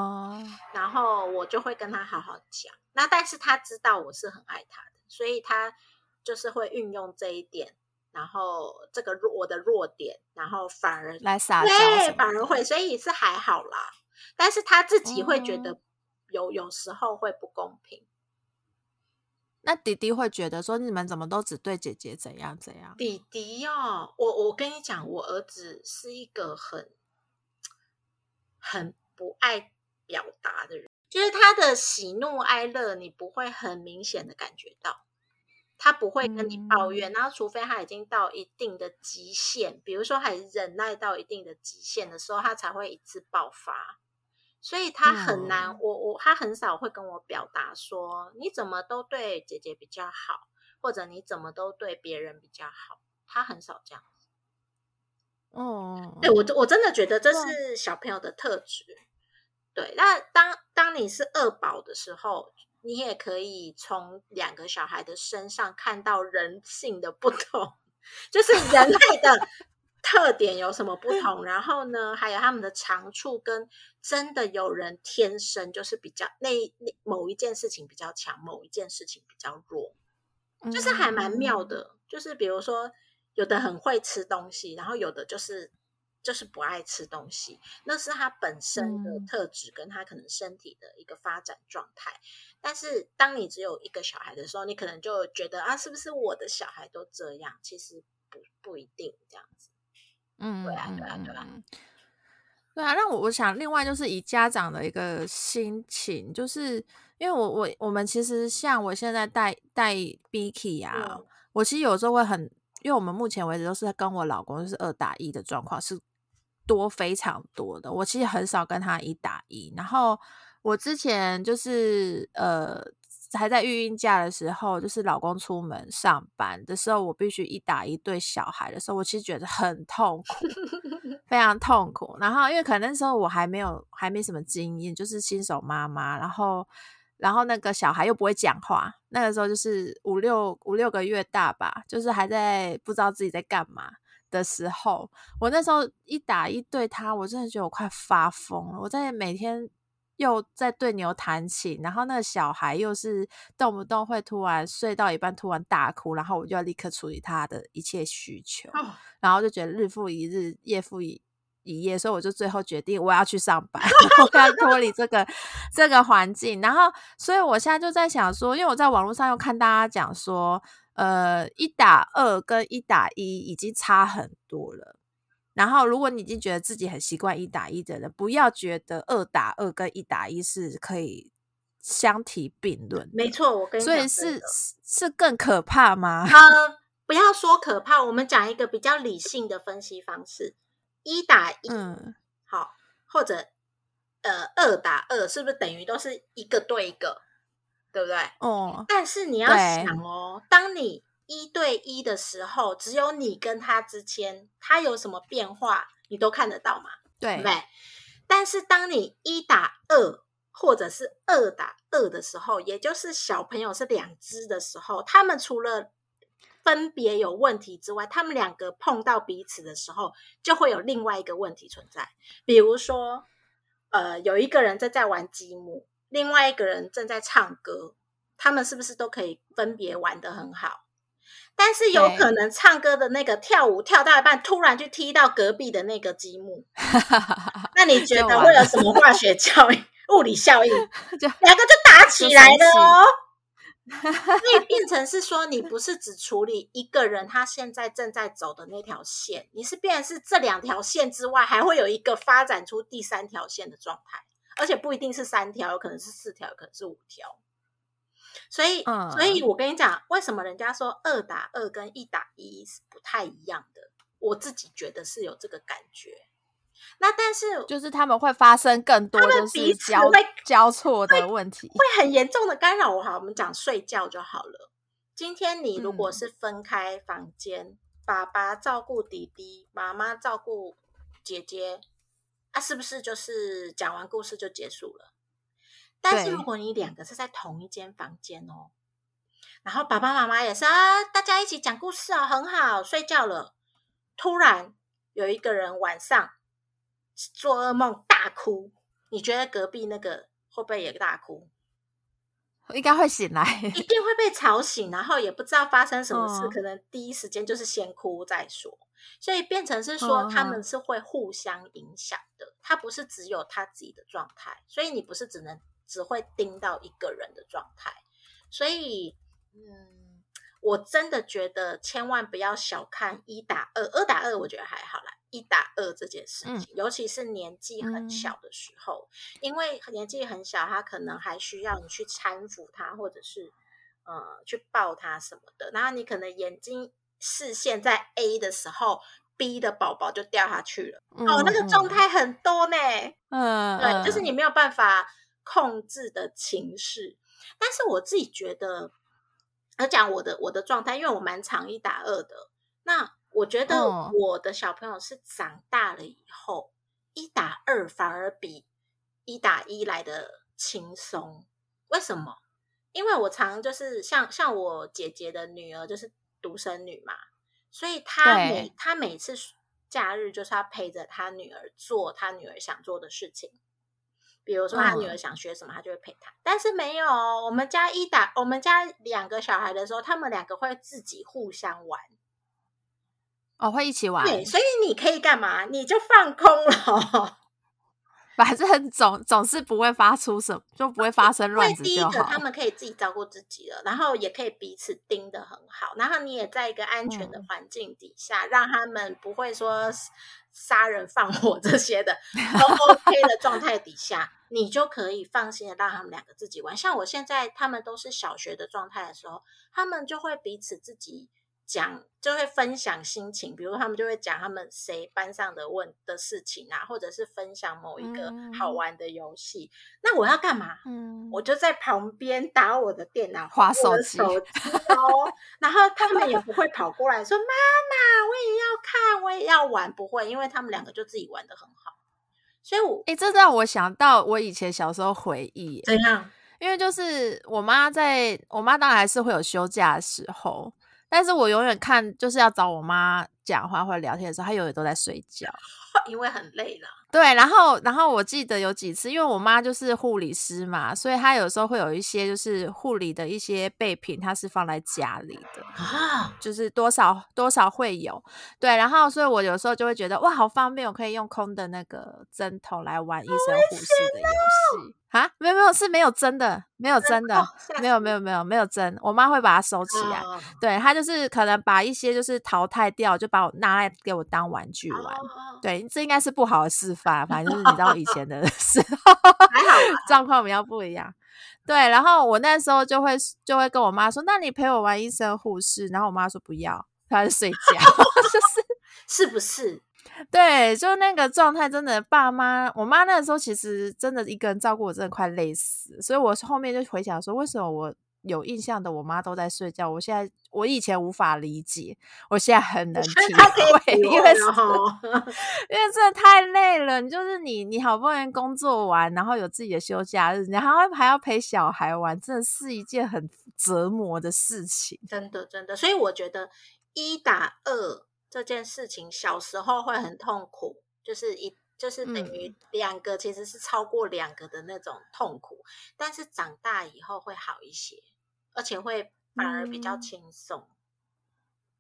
然后我就会跟他好好讲。那但是他知道我是很爱他的，所以他就是会运用这一点，然后这个弱我的弱点，然后反而来撒娇，反而会，所以是还好啦。但是他自己会觉得有有时候会不公平。那弟弟会觉得说你们怎么都只对姐姐怎样怎样？弟弟哦，我我跟你讲，我儿子是一个很很不爱表达的人。就是他的喜怒哀乐，你不会很明显的感觉到，他不会跟你抱怨，然后除非他已经到一定的极限，比如说还忍耐到一定的极限的时候，他才会一次爆发。所以他很难，我我他很少会跟我表达说你怎么都对姐姐比较好，或者你怎么都对别人比较好，他很少这样子。哦，对我我真的觉得这是小朋友的特质。对，那当当你是二宝的时候，你也可以从两个小孩的身上看到人性的不同，就是人类的。特点有什么不同？然后呢，还有他们的长处，跟真的有人天生就是比较那那某一件事情比较强，某一件事情比较弱，就是还蛮妙的。就是比如说，有的很会吃东西，然后有的就是就是不爱吃东西，那是他本身的特质，跟他可能身体的一个发展状态。但是当你只有一个小孩的时候，你可能就觉得啊，是不是我的小孩都这样？其实不不一定这样子。嗯，对啊，对啊，对啊，对啊。那我我想，另外就是以家长的一个心情，就是因为我我我们其实像我现在带带 Biky 啊，我其实有时候会很，因为我们目前为止都是跟我老公就是二打一的状况是多非常多的，我其实很少跟他一打一。然后我之前就是呃。还在育婴假的时候，就是老公出门上班的时候，我必须一打一对小孩的时候，我其实觉得很痛苦，非常痛苦。然后因为可能那时候我还没有还没什么经验，就是新手妈妈，然后然后那个小孩又不会讲话，那个时候就是五六五六个月大吧，就是还在不知道自己在干嘛的时候，我那时候一打一对他，我真的觉得我快发疯了，我在每天。又在对牛弹琴，然后那个小孩又是动不动会突然睡到一半突然大哭，然后我就要立刻处理他的一切需求，然后就觉得日复一日，夜复一一夜，所以我就最后决定我要去上班，我要脱离这个这个环境。然后，所以我现在就在想说，因为我在网络上又看大家讲说，呃，一打二跟一打一已经差很多了。然后，如果你已经觉得自己很习惯一打一的人，不要觉得二打二跟一打一是可以相提并论。没错，我跟你所以是是更可怕吗？呃，不要说可怕，我们讲一个比较理性的分析方式：一打一，嗯，好，或者呃二打二，是不是等于都是一个对一个，对不对？哦。但是你要想哦，当你一对一的时候，只有你跟他之间，他有什么变化，你都看得到嘛？对，对。但是当你一打二，或者是二打二的时候，也就是小朋友是两只的时候，他们除了分别有问题之外，他们两个碰到彼此的时候，就会有另外一个问题存在。比如说，呃，有一个人正在玩积木，另外一个人正在唱歌，他们是不是都可以分别玩的很好？但是有可能唱歌的那个跳舞跳到一半，突然就踢到隔壁的那个积木，那你觉得会有什么化学效应、物理效应？两个就打起来了哦。所以变成是说，你不是只处理一个人他现在正在走的那条线，你是变成是这两条线之外，还会有一个发展出第三条线的状态，而且不一定是三条，有可能是四条，有可能是五条。所以，所以我跟你讲，为什么人家说二打二跟一打一是不太一样的？我自己觉得是有这个感觉。那但是，就是他们会发生更多就是交交错的问题，会很严重的干扰我。好，我们讲睡觉就好了。今天你如果是分开房间，爸爸照顾弟弟，妈妈照顾姐姐，啊，是不是就是讲完故事就结束了？但是如果你两个是在同一间房间哦，然后爸爸妈妈也是啊，大家一起讲故事哦，很好，睡觉了。突然有一个人晚上做噩梦大哭，你觉得隔壁那个会不会也大哭？应该会醒来，一定会被吵醒，然后也不知道发生什么事，可能第一时间就是先哭再说，所以变成是说他们是会互相影响的，他不是只有他自己的状态，所以你不是只能。只会盯到一个人的状态，所以，嗯，我真的觉得千万不要小看一打二，二打二我觉得还好啦，一一打二这件事情，尤其是年纪很小的时候，因为年纪很小，他可能还需要你去搀扶他，或者是呃去抱他什么的。然后你可能眼睛视线在 A 的时候，B 的宝宝就掉下去了。哦，那个状态很多呢。嗯，对，就是你没有办法控制的情绪。但是我自己觉得，要讲我的我的状态，因为我蛮常一打二的，那。我觉得我的小朋友是长大了以后，一打二反而比一打一来的轻松。为什么？因为我常就是像像我姐姐的女儿就是独生女嘛，所以她每她每次假日就是要陪着她女儿做她女儿想做的事情。比如说他女儿想学什么，他就会陪她。但是没有我们家一打我们家两个小孩的时候，他们两个会自己互相玩。哦，会一起玩，对，所以你可以干嘛？你就放空了，反正总总是不会发出什么，就不会发生乱子就好。他们可以自己照顾自己了，然后也可以彼此盯得很好，然后你也在一个安全的环境底下，让他们不会说杀人放火这些的，都 OK 的状态底下，你就可以放心的让他们两个自己玩。像我现在他们都是小学的状态的时候，他们就会彼此自己。讲就会分享心情，比如他们就会讲他们谁班上的问的事情啊，或者是分享某一个好玩的游戏。那我要干嘛？嗯，我就在旁边打我的电脑，划手机哦。然后他们也不会跑过来说：“妈妈，我也要看，我也要玩。”不会，因为他们两个就自己玩的很好。所以，我哎，这让我想到我以前小时候回忆，怎样？因为就是我妈在我妈当然还是会有休假的时候。但是我永远看就是要找我妈讲话或者聊天的时候，他永远都在睡觉，因为很累了。对，然后，然后我记得有几次，因为我妈就是护理师嘛，所以她有时候会有一些就是护理的一些备品，她是放在家里的啊，就是多少多少会有。对，然后，所以我有时候就会觉得哇，好方便，我可以用空的那个针头来玩医生护士的游戏。啊，没有没有是没有真的，没有真的，没有没有没有没有真。我妈会把它收起来，对她就是可能把一些就是淘汰掉，就把我拿来给我当玩具玩。对，这应该是不好的示范，反正就是你知道以前的 时候，状况比较不一样。对，然后我那时候就会就会跟我妈说：“那你陪我玩医生护士。”然后我妈说：“不要，她在睡觉。”就是是不是？对，就那个状态，真的，爸妈，我妈那个时候其实真的一个人照顾我，真的快累死。所以我后面就回想说，为什么我有印象的我妈都在睡觉，我现在我以前无法理解，我现在很能体会，因为因为真的太累了。你就是你，你好不容易工作完，然后有自己的休假日，你还要还要陪小孩玩，真的是一件很折磨的事情。真的，真的。所以我觉得一打二。这件事情小时候会很痛苦，就是一就是等于两个其实是超过两个的那种痛苦，但是长大以后会好一些，而且会反而比较轻松。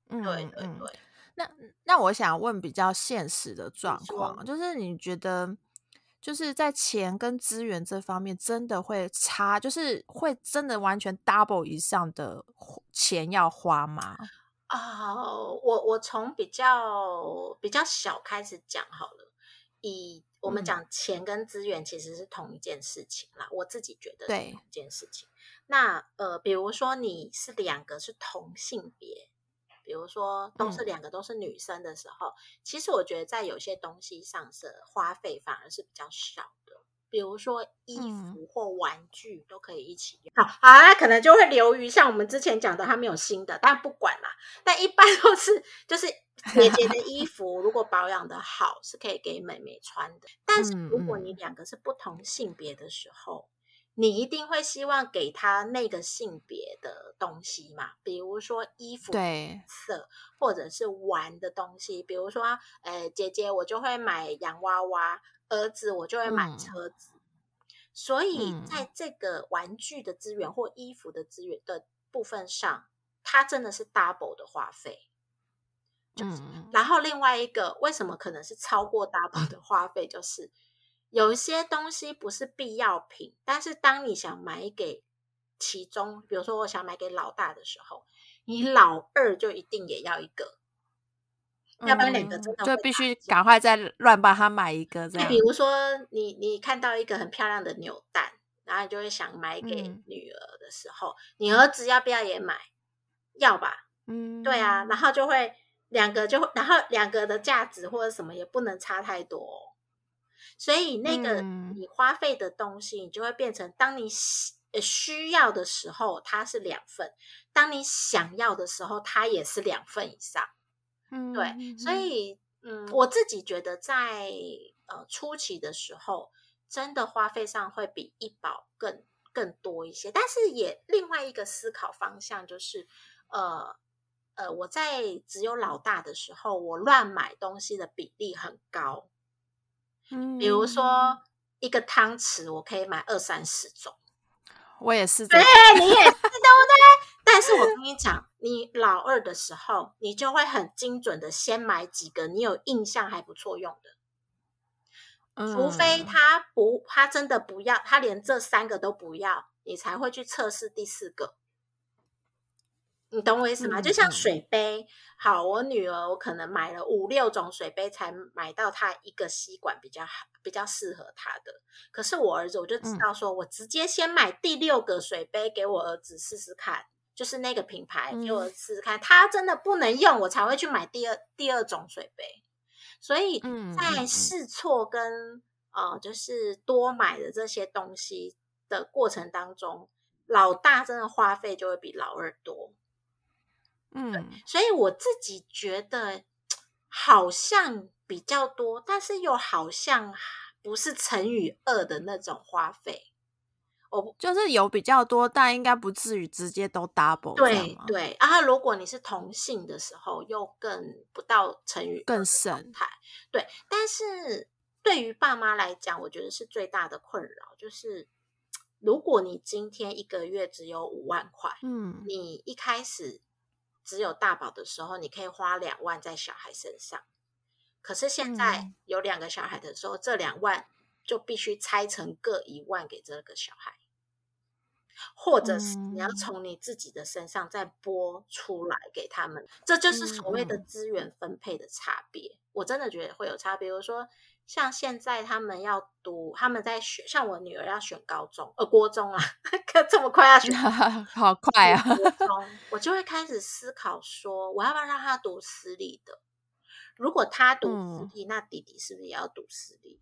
嗯对对对，那那我想问比较现实的状况，就是你觉得就是在钱跟资源这方面真的会差，就是会真的完全 double 以上的钱要花吗？啊，我我从比较比较小开始讲好了。以我们讲钱跟资源其实是同一件事情啦，我自己觉得是同一件事情。那呃，比如说你是两个是同性别，比如说都是两个都是女生的时候，其实我觉得在有些东西上是花费反而是比较少的。比如说衣服或玩具都可以一起用，好，好，那可能就会流于像我们之前讲的，他没有新的，但不管啦。但一般 都是就是姐姐的衣 服，如果保养的好，是可以给妹妹穿的。但是如果你两个是不同性别的时候，你一定会希望给他那个性别的东西嘛？比如说衣服色，或者是玩的东西，比如说，呃，姐姐我就会买洋娃娃。儿子，我就会买车子，所以在这个玩具的资源或衣服的资源的部分上，它真的是 double 的花费。嗯，然后另外一个为什么可能是超过 double 的花费，就是有一些东西不是必要品，但是当你想买给其中，比如说我想买给老大的时候，你老二就一定也要一个。要不然两个真的就必须赶快再乱帮他买一个。就，比如说你你看到一个很漂亮的扭蛋，然后你就会想买给女儿的时候，你儿子要不要也买？要吧？嗯，对啊，然后就会两个就会，然后两个的价值或者什么也不能差太多，所以那个你花费的东西，你就会变成当你需要的时候，它是两份；当你想要的时候，它也是两份以上。嗯，对，所以嗯，我自己觉得在呃初期的时候，真的花费上会比医保更更多一些，但是也另外一个思考方向就是，呃呃，我在只有老大的时候，我乱买东西的比例很高。嗯，比如说一个汤匙，我可以买二三十种。我也是，对，你也是，对不对？但是我跟你讲，你老二的时候，你就会很精准的先买几个你有印象还不错用的，除非他不，他真的不要，他连这三个都不要，你才会去测试第四个。你懂我意思吗？就像水杯，好，我女儿我可能买了五六种水杯，才买到她一个吸管比较好，比较适合她的。可是我儿子，我就知道，说我直接先买第六个水杯给我儿子试试看，就是那个品牌给我试试看，他真的不能用，我才会去买第二第二种水杯。所以在试错跟呃，就是多买的这些东西的过程当中，老大真的花费就会比老二多。嗯，所以我自己觉得好像比较多，但是又好像不是乘以二的那种花费。我就是有比较多，但应该不至于直接都 double。对对，然后如果你是同性的时候，又更不到乘以更深。对，但是对于爸妈来讲，我觉得是最大的困扰，就是如果你今天一个月只有五万块，嗯，你一开始。只有大宝的时候，你可以花两万在小孩身上。可是现在有两个小孩的时候，这两万就必须拆成各一万给这个小孩，或者是你要从你自己的身上再拨出来给他们。这就是所谓的资源分配的差别。我真的觉得会有差别。比如说。像现在他们要读，他们在选，像我女儿要选高中，呃，国中啊，可这么快要选，好快啊！国 中，我就会开始思考说，我要不要让他读私立的？如果他读私立，那弟弟是不是也要读私立？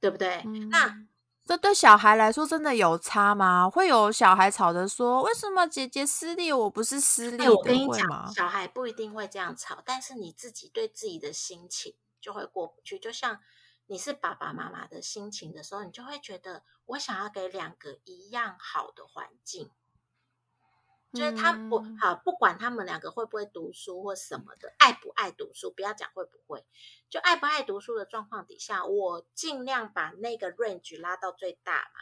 对不对？那这对小孩来说真的有差吗？会有小孩吵着说，为什么姐姐私立，我不是私立？我跟你讲，小孩不一定会这样吵，但是你自己对自己的心情。就会过不去，就像你是爸爸妈妈的心情的时候，你就会觉得我想要给两个一样好的环境，就是他不好，不管他们两个会不会读书或什么的，爱不爱读书，不要讲会不会，就爱不爱读书的状况底下，我尽量把那个 range 拉到最大嘛，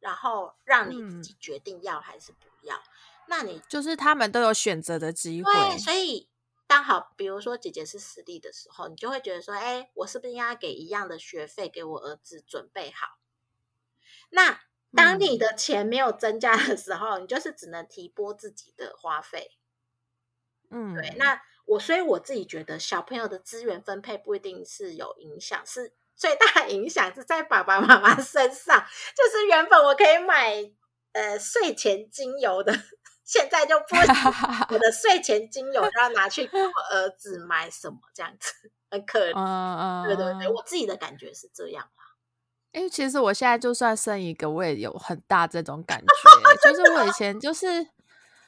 然后让你自己决定要还是不要。那你就是他们都有选择的机会，对，所以。刚好，比如说姐姐是私立的时候，你就会觉得说，哎，我是不是应该给一样的学费给我儿子准备好？那当你的钱没有增加的时候，你就是只能提拨自己的花费。嗯，对。那我所以我自己觉得，小朋友的资源分配不一定是有影响，是最大影响是在爸爸妈妈身上。就是原本我可以买呃睡前精油的。现在就不我的 睡前精油要拿去给我儿子买什么这样子，很可怜。对对对，我自己的感觉是这样啦。因为其实我现在就算生一个，我也有很大这种感觉。就是我以前就是，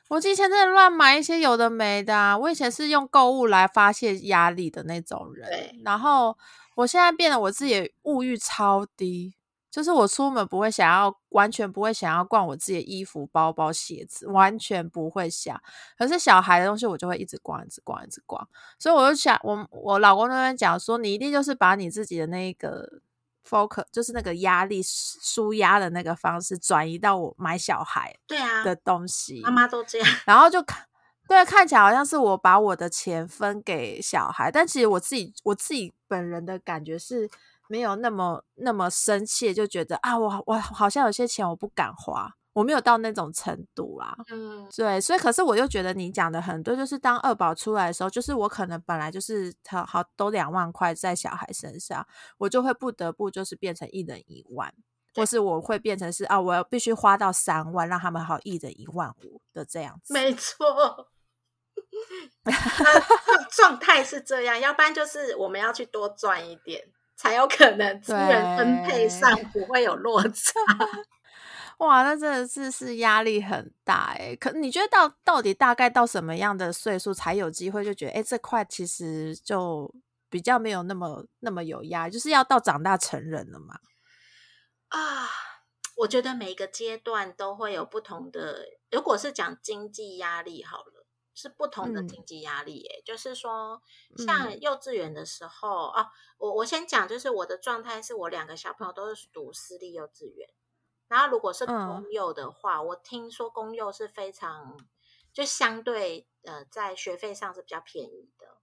我以前真的乱买一些有的没的。我以前是用购物来发泄压力的那种人，然后我现在变得我自己物欲超低。就是我出门不会想要，完全不会想要逛我自己的衣服、包包、鞋子，完全不会想。可是小孩的东西，我就会一直逛、一直逛、一直逛。所以我就想，我我老公那边讲说，你一定就是把你自己的那个 focus，就是那个压力舒压的那个方式，转移到我买小孩对啊的东西。妈妈都这样，然后就看，对，看起来好像是我把我的钱分给小孩，但其实我自己我自己本人的感觉是。没有那么那么生气，就觉得啊，我我好像有些钱我不敢花，我没有到那种程度啊。嗯，对，所以可是我又觉得你讲的很对，就是当二宝出来的时候，就是我可能本来就是好好都两万块在小孩身上，我就会不得不就是变成一人一万，或是我会变成是啊，我要必须花到三万，让他们好一人一万五的这样子。没错。状态是这样，要不然就是我们要去多赚一点，才有可能资源分配上不会有落差。哇，那真的是是压力很大哎。可你觉得到到底大概到什么样的岁数才有机会就觉得哎这块其实就比较没有那么那么有压，就是要到长大成人了嘛？啊，我觉得每个阶段都会有不同的。如果是讲经济压力好了。是不同的经济压力，诶，就是说，像幼稚园的时候啊，我我先讲，就是我的状态是我两个小朋友都是读私立幼稚园，然后如果是公幼的话，我听说公幼是非常就相对呃，在学费上是比较便宜的，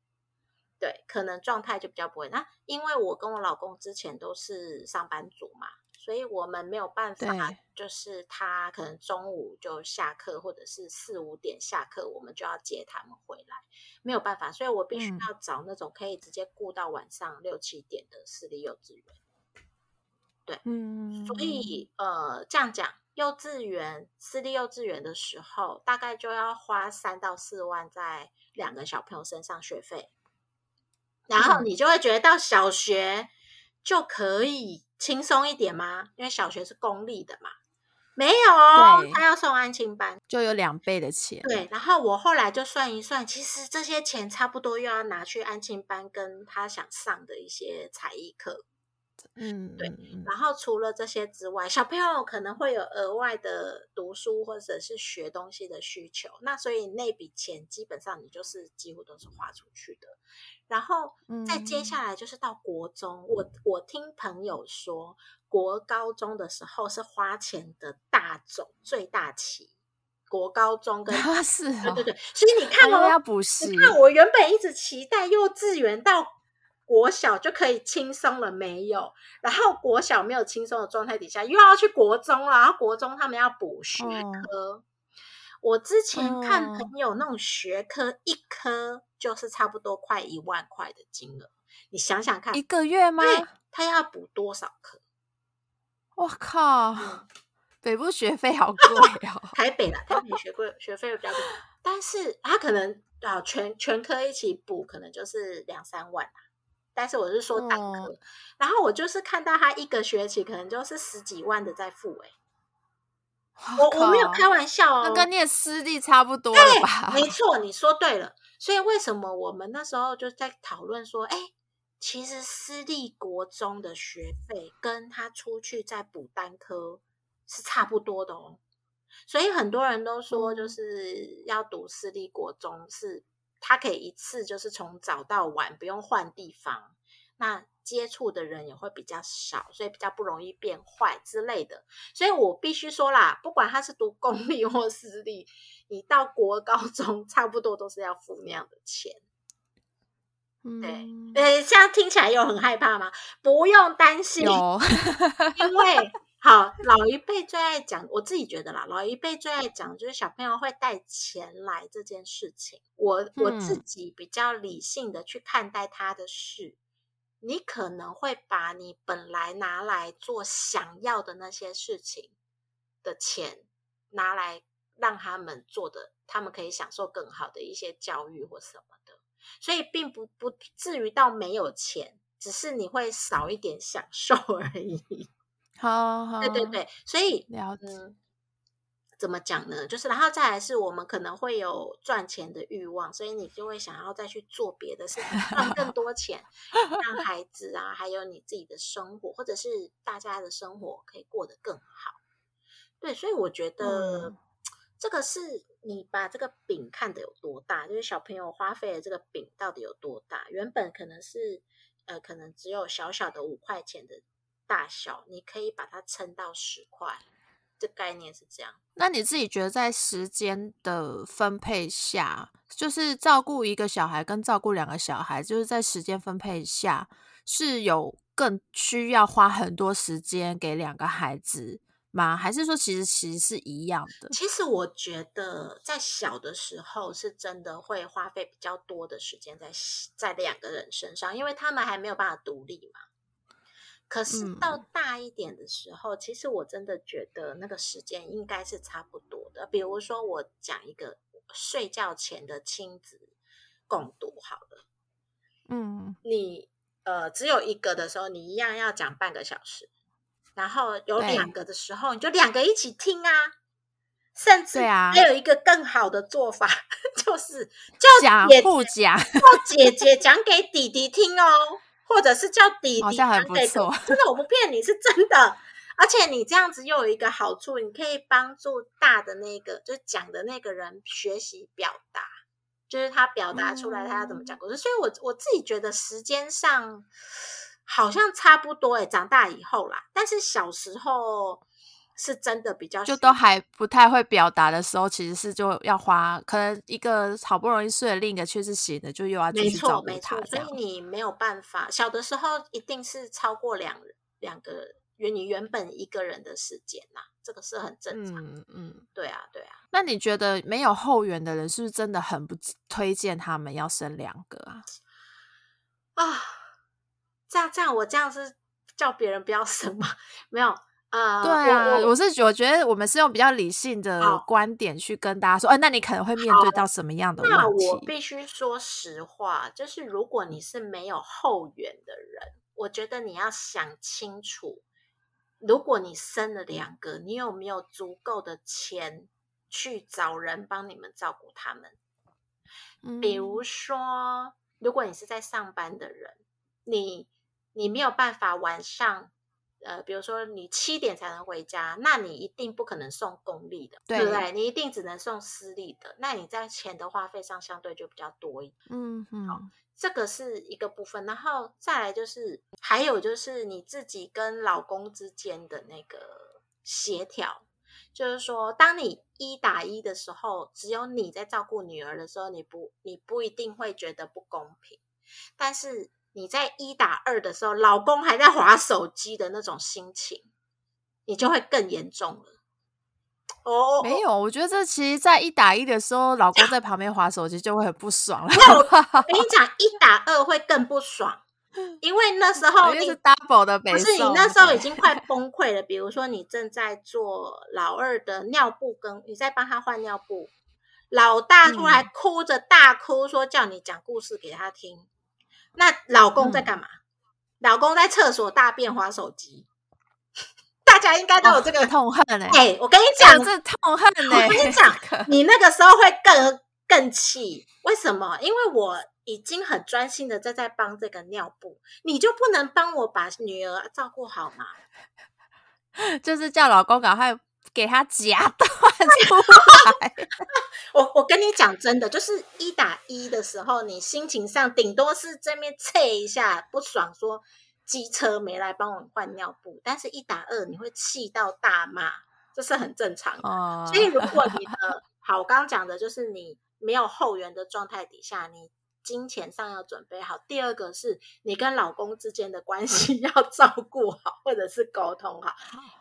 对，可能状态就比较不会。那因为我跟我老公之前都是上班族嘛。所以我们没有办法，就是他可能中午就下课，或者是四五点下课，我们就要接他们回来，没有办法，所以我必须要找那种可以直接顾到晚上六七点的私立幼稚园。对，嗯，所以呃，这样讲，幼稚园私立幼稚园的时候，大概就要花三到四万在两个小朋友身上学费，然后你就会觉得到小学就可以。轻松一点吗？因为小学是公立的嘛，没有哦，他要送安亲班，就有两倍的钱。对，然后我后来就算一算，其实这些钱差不多又要拿去安亲班跟他想上的一些才艺课。嗯，对。然后除了这些之外，小朋友可能会有额外的读书或者是学东西的需求，那所以那笔钱基本上你就是几乎都是花出去的。然后再接下来就是到国中，我我听朋友说，国高中的时候是花钱的大种最大期。国高中跟是，对对对，所以你看哦，要补习。你看我原本一直期待幼稚园到国小就可以轻松了，没有。然后国小没有轻松的状态底下，又要去国中了。然后国中他们要补学科。我之前看朋友那种学科，一科就是差不多快一万块的金额，你想想看，一个月吗？他要补多少科？我靠，北部学费好贵哦！台北啦，台北学贵，学费比较贵，但是他可能啊，全全科一起补，可能就是两三万啊。但是我是说单科，然后我就是看到他一个学期可能就是十几万的在付，哎。我我没有开玩笑哦，那跟念私立差不多吧？没错，你说对了。所以为什么我们那时候就在讨论说，哎，其实私立国中的学费跟他出去再补单科是差不多的哦。所以很多人都说，就是要读私立国中，是他可以一次就是从早到晚不用换地方。那接触的人也会比较少，所以比较不容易变坏之类的。所以我必须说啦，不管他是读公立或私立，你到国高中差不多都是要付那样的钱。对，呃，这样听起来又很害怕吗？不用担心，因为好老一辈最爱讲，我自己觉得啦，老一辈最爱讲就是小朋友会带钱来这件事情。我我自己比较理性的去看待他的事。你可能会把你本来拿来做想要的那些事情的钱拿来让他们做的，他们可以享受更好的一些教育或什么的，所以并不不至于到没有钱，只是你会少一点享受 而已。好，好，对对对，所以了解。怎么讲呢？就是然后再来是我们可能会有赚钱的欲望，所以你就会想要再去做别的事情，赚更多钱，让孩子啊，还有你自己的生活，或者是大家的生活可以过得更好。对，所以我觉得这个是你把这个饼看得有多大，就是小朋友花费的这个饼到底有多大？原本可能是呃，可能只有小小的五块钱的大小，你可以把它撑到十块。这概念是这样，那你自己觉得在时间的分配下，就是照顾一个小孩跟照顾两个小孩，就是在时间分配下是有更需要花很多时间给两个孩子吗？还是说其实其实是一样的？其实我觉得在小的时候是真的会花费比较多的时间在在两个人身上，因为他们还没有办法独立嘛。可是到大一点的时候，其实我真的觉得那个时间应该是差不多的。比如说，我讲一个睡觉前的亲子共读好了。嗯，你呃只有一个的时候，你一样要讲半个小时。然后有两个的时候，你就两个一起听啊，甚至还有一个更好的做法，就是叫姐不讲，叫姐姐讲给弟弟听哦，或者是叫弟弟讲给真的我不骗你是真的，而且你这样子又有一个好处，你可以帮助大的那个就讲的那个人学习表达，就是他表达出来他要怎么讲故事，所以我我自己觉得时间上。好像差不多哎，长大以后啦，但是小时候是真的比较就都还不太会表达的时候，其实是就要花，可能一个好不容易睡了，另一个却是醒的，就又要继续照顾他。所以你没有办法，小的时候一定是超过两两个原你原本一个人的时间呐，这个是很正常。嗯嗯，对啊对啊。那你觉得没有后援的人，是不是真的很不推荐他们要生两个啊？啊。这样这样，我这样是叫别人不要生吗？没有，呃，对啊，我是我觉得我们是用比较理性的观点去跟大家说，哎，那你可能会面对到什么样的问题？那我必须说实话，就是如果你是没有后援的人，我觉得你要想清楚，如果你生了两个，你有没有足够的钱去找人帮你们照顾他们？比如说，如果你是在上班的人，你。你没有办法晚上，呃，比如说你七点才能回家，那你一定不可能送公立的，对不对？你一定只能送私立的，那你在钱的花费上相对就比较多一点。嗯嗯，好，这个是一个部分，然后再来就是还有就是你自己跟老公之间的那个协调，就是说，当你一打一的时候，只有你在照顾女儿的时候，你不你不一定会觉得不公平，但是。你在一打二的时候，老公还在划手机的那种心情，你就会更严重了。哦，没有，我觉得这其实，在一打一的时候，老公在旁边划手机就会很不爽了。我跟你讲，一打二会更不爽，因为那时候你是 double 的，不是你那时候已经快崩溃了。比如说，你正在做老二的尿布，跟你在帮他换尿布，老大出来哭着大哭，说叫你讲故事给他听。那老公在干嘛？老公在厕所大便划手机，大家应该都有这个痛恨哎！哎，我跟你讲，这痛恨哎！我跟你讲，你那个时候会更更气，为什么？因为我已经很专心的在在帮这个尿布，你就不能帮我把女儿照顾好吗？就是叫老公赶快。给他夹断出来。我我跟你讲真的，就是一打一的时候，你心情上顶多是这边测一下不爽，说机车没来帮我换尿布。但是一打二，你会气到大骂，这是很正常的。所以如果你的好，我刚刚讲的就是你没有后援的状态底下，你金钱上要准备好。第二个是你跟老公之间的关系 要照顾好，或者是沟通好，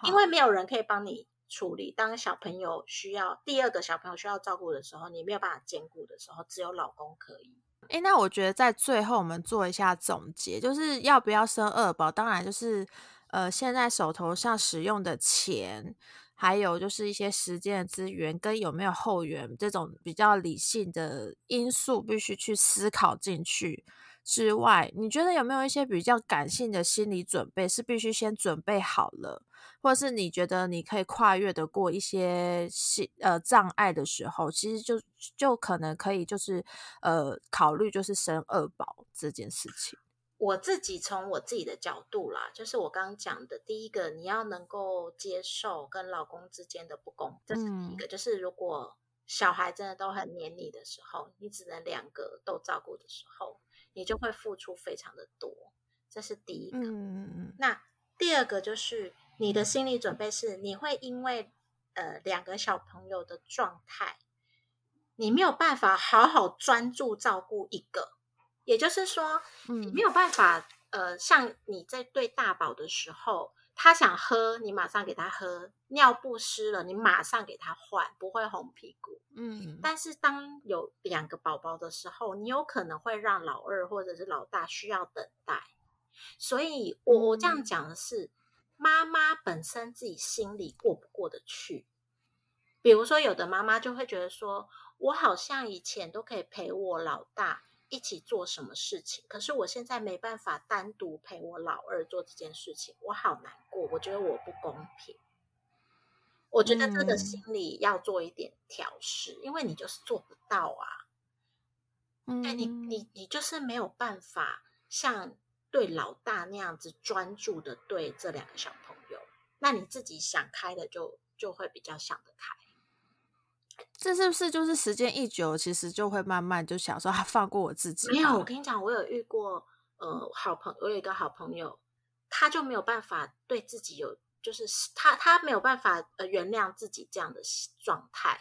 因为没有人可以帮你。处理当小朋友需要第二个小朋友需要照顾的时候，你没有办法兼顾的时候，只有老公可以。哎，那我觉得在最后我们做一下总结，就是要不要生二宝？当然就是呃，现在手头上使用的钱，还有就是一些时间的资源，跟有没有后援这种比较理性的因素，必须去思考进去。之外，你觉得有没有一些比较感性的心理准备，是必须先准备好了？或者是你觉得你可以跨越的过一些心呃障碍的时候，其实就就可能可以就是呃考虑就是生二宝这件事情。我自己从我自己的角度啦，就是我刚刚讲的第一个，你要能够接受跟老公之间的不公，这是第一个。就是如果小孩真的都很黏你的时候，你只能两个都照顾的时候，你就会付出非常的多，这是第一个。嗯那第二个就是。你的心理准备是，你会因为呃两个小朋友的状态，你没有办法好好专注照顾一个，也就是说，你没有办法呃像你在对大宝的时候，他想喝，你马上给他喝；尿布湿了，你马上给他换，不会红屁股。嗯，但是当有两个宝宝的时候，你有可能会让老二或者是老大需要等待。所以，我我这样讲的是，妈妈本身自己心里过不过得去。比如说，有的妈妈就会觉得说，我好像以前都可以陪我老大。一起做什么事情？可是我现在没办法单独陪我老二做这件事情，我好难过。我觉得我不公平。我觉得这个心理要做一点调试，因为你就是做不到啊。对你，你你就是没有办法像对老大那样子专注的对这两个小朋友。那你自己想开的，就就会比较想得开。这是不是就是时间一久，其实就会慢慢就想说，他放过我自己。没有，我跟你讲，我有遇过，呃，好朋，我有一个好朋友，他就没有办法对自己有，就是他他没有办法呃原谅自己这样的状态，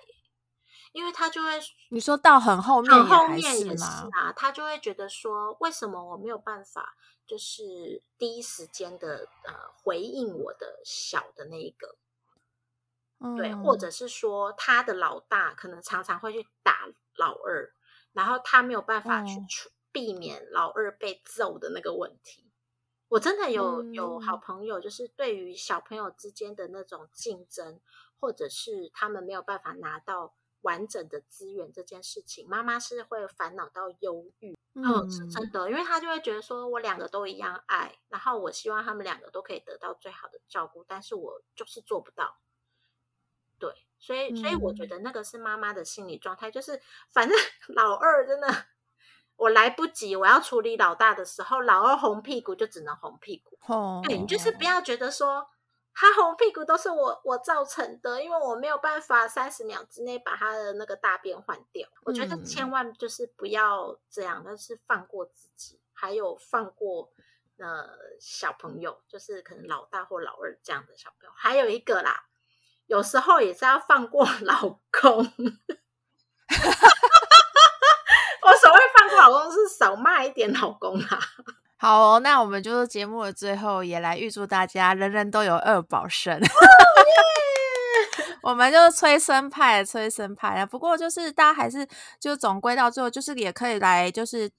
因为他就会你说到很后面，很后面也是啊，他就会觉得说，为什么我没有办法，就是第一时间的呃回应我的小的那一个。对，或者是说他的老大可能常常会去打老二，然后他没有办法去避免老二被揍的那个问题。我真的有有好朋友，就是对于小朋友之间的那种竞争，或者是他们没有办法拿到完整的资源这件事情，妈妈是会烦恼到忧郁。嗯，是真的，因为他就会觉得说我两个都一样爱，然后我希望他们两个都可以得到最好的照顾，但是我就是做不到。对，所以所以我觉得那个是妈妈的心理状态，就是反正 老二真的我来不及，我要处理老大的时候，老二红屁股就只能红屁股。哦，对你就是不要觉得说他红屁股都是我我造成的，因为我没有办法三十秒之内把他的那个大便换掉。我觉得千万就是不要这样，但是放过自己，还有放过呃小朋友，就是可能老大或老二这样的小朋友，还有一个啦。有时候也是要放过老公，我所谓放过老公是少骂一点老公啊。好，那我们就是节目的最后也来预祝大家人人都有二宝生。我们就是催生派，催生派啊。不过就是大家还是就总归到最后，就是也可以来，就是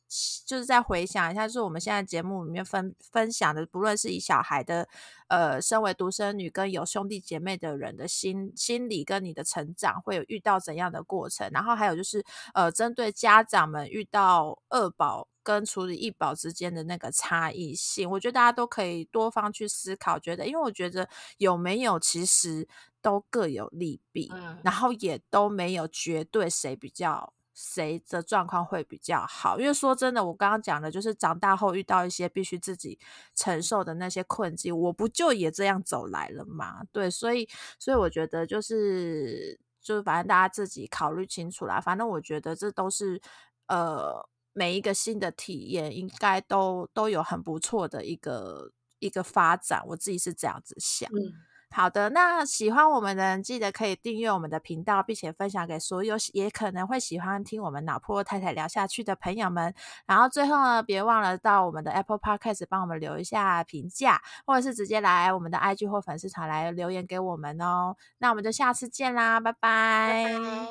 就是再回想一下，就是我们现在节目里面分分享的，不论是以小孩的呃，身为独生女跟有兄弟姐妹的人的心心理跟你的成长会有遇到怎样的过程，然后还有就是呃，针对家长们遇到二宝跟处理医保之间的那个差异性，我觉得大家都可以多方去思考。觉得，因为我觉得有没有其实。都各有利弊，然后也都没有绝对谁比较谁的状况会比较好。因为说真的，我刚刚讲的就是长大后遇到一些必须自己承受的那些困境，我不就也这样走来了吗？对，所以所以我觉得就是就是反正大家自己考虑清楚啦。反正我觉得这都是呃每一个新的体验，应该都都有很不错的一个一个发展。我自己是这样子想。好的，那喜欢我们的人记得可以订阅我们的频道，并且分享给所有也可能会喜欢听我们脑破太太聊下去的朋友们。然后最后呢，别忘了到我们的 Apple Podcast 帮我们留一下评价，或者是直接来我们的 IG 或粉丝团来留言给我们哦。那我们就下次见啦，拜拜。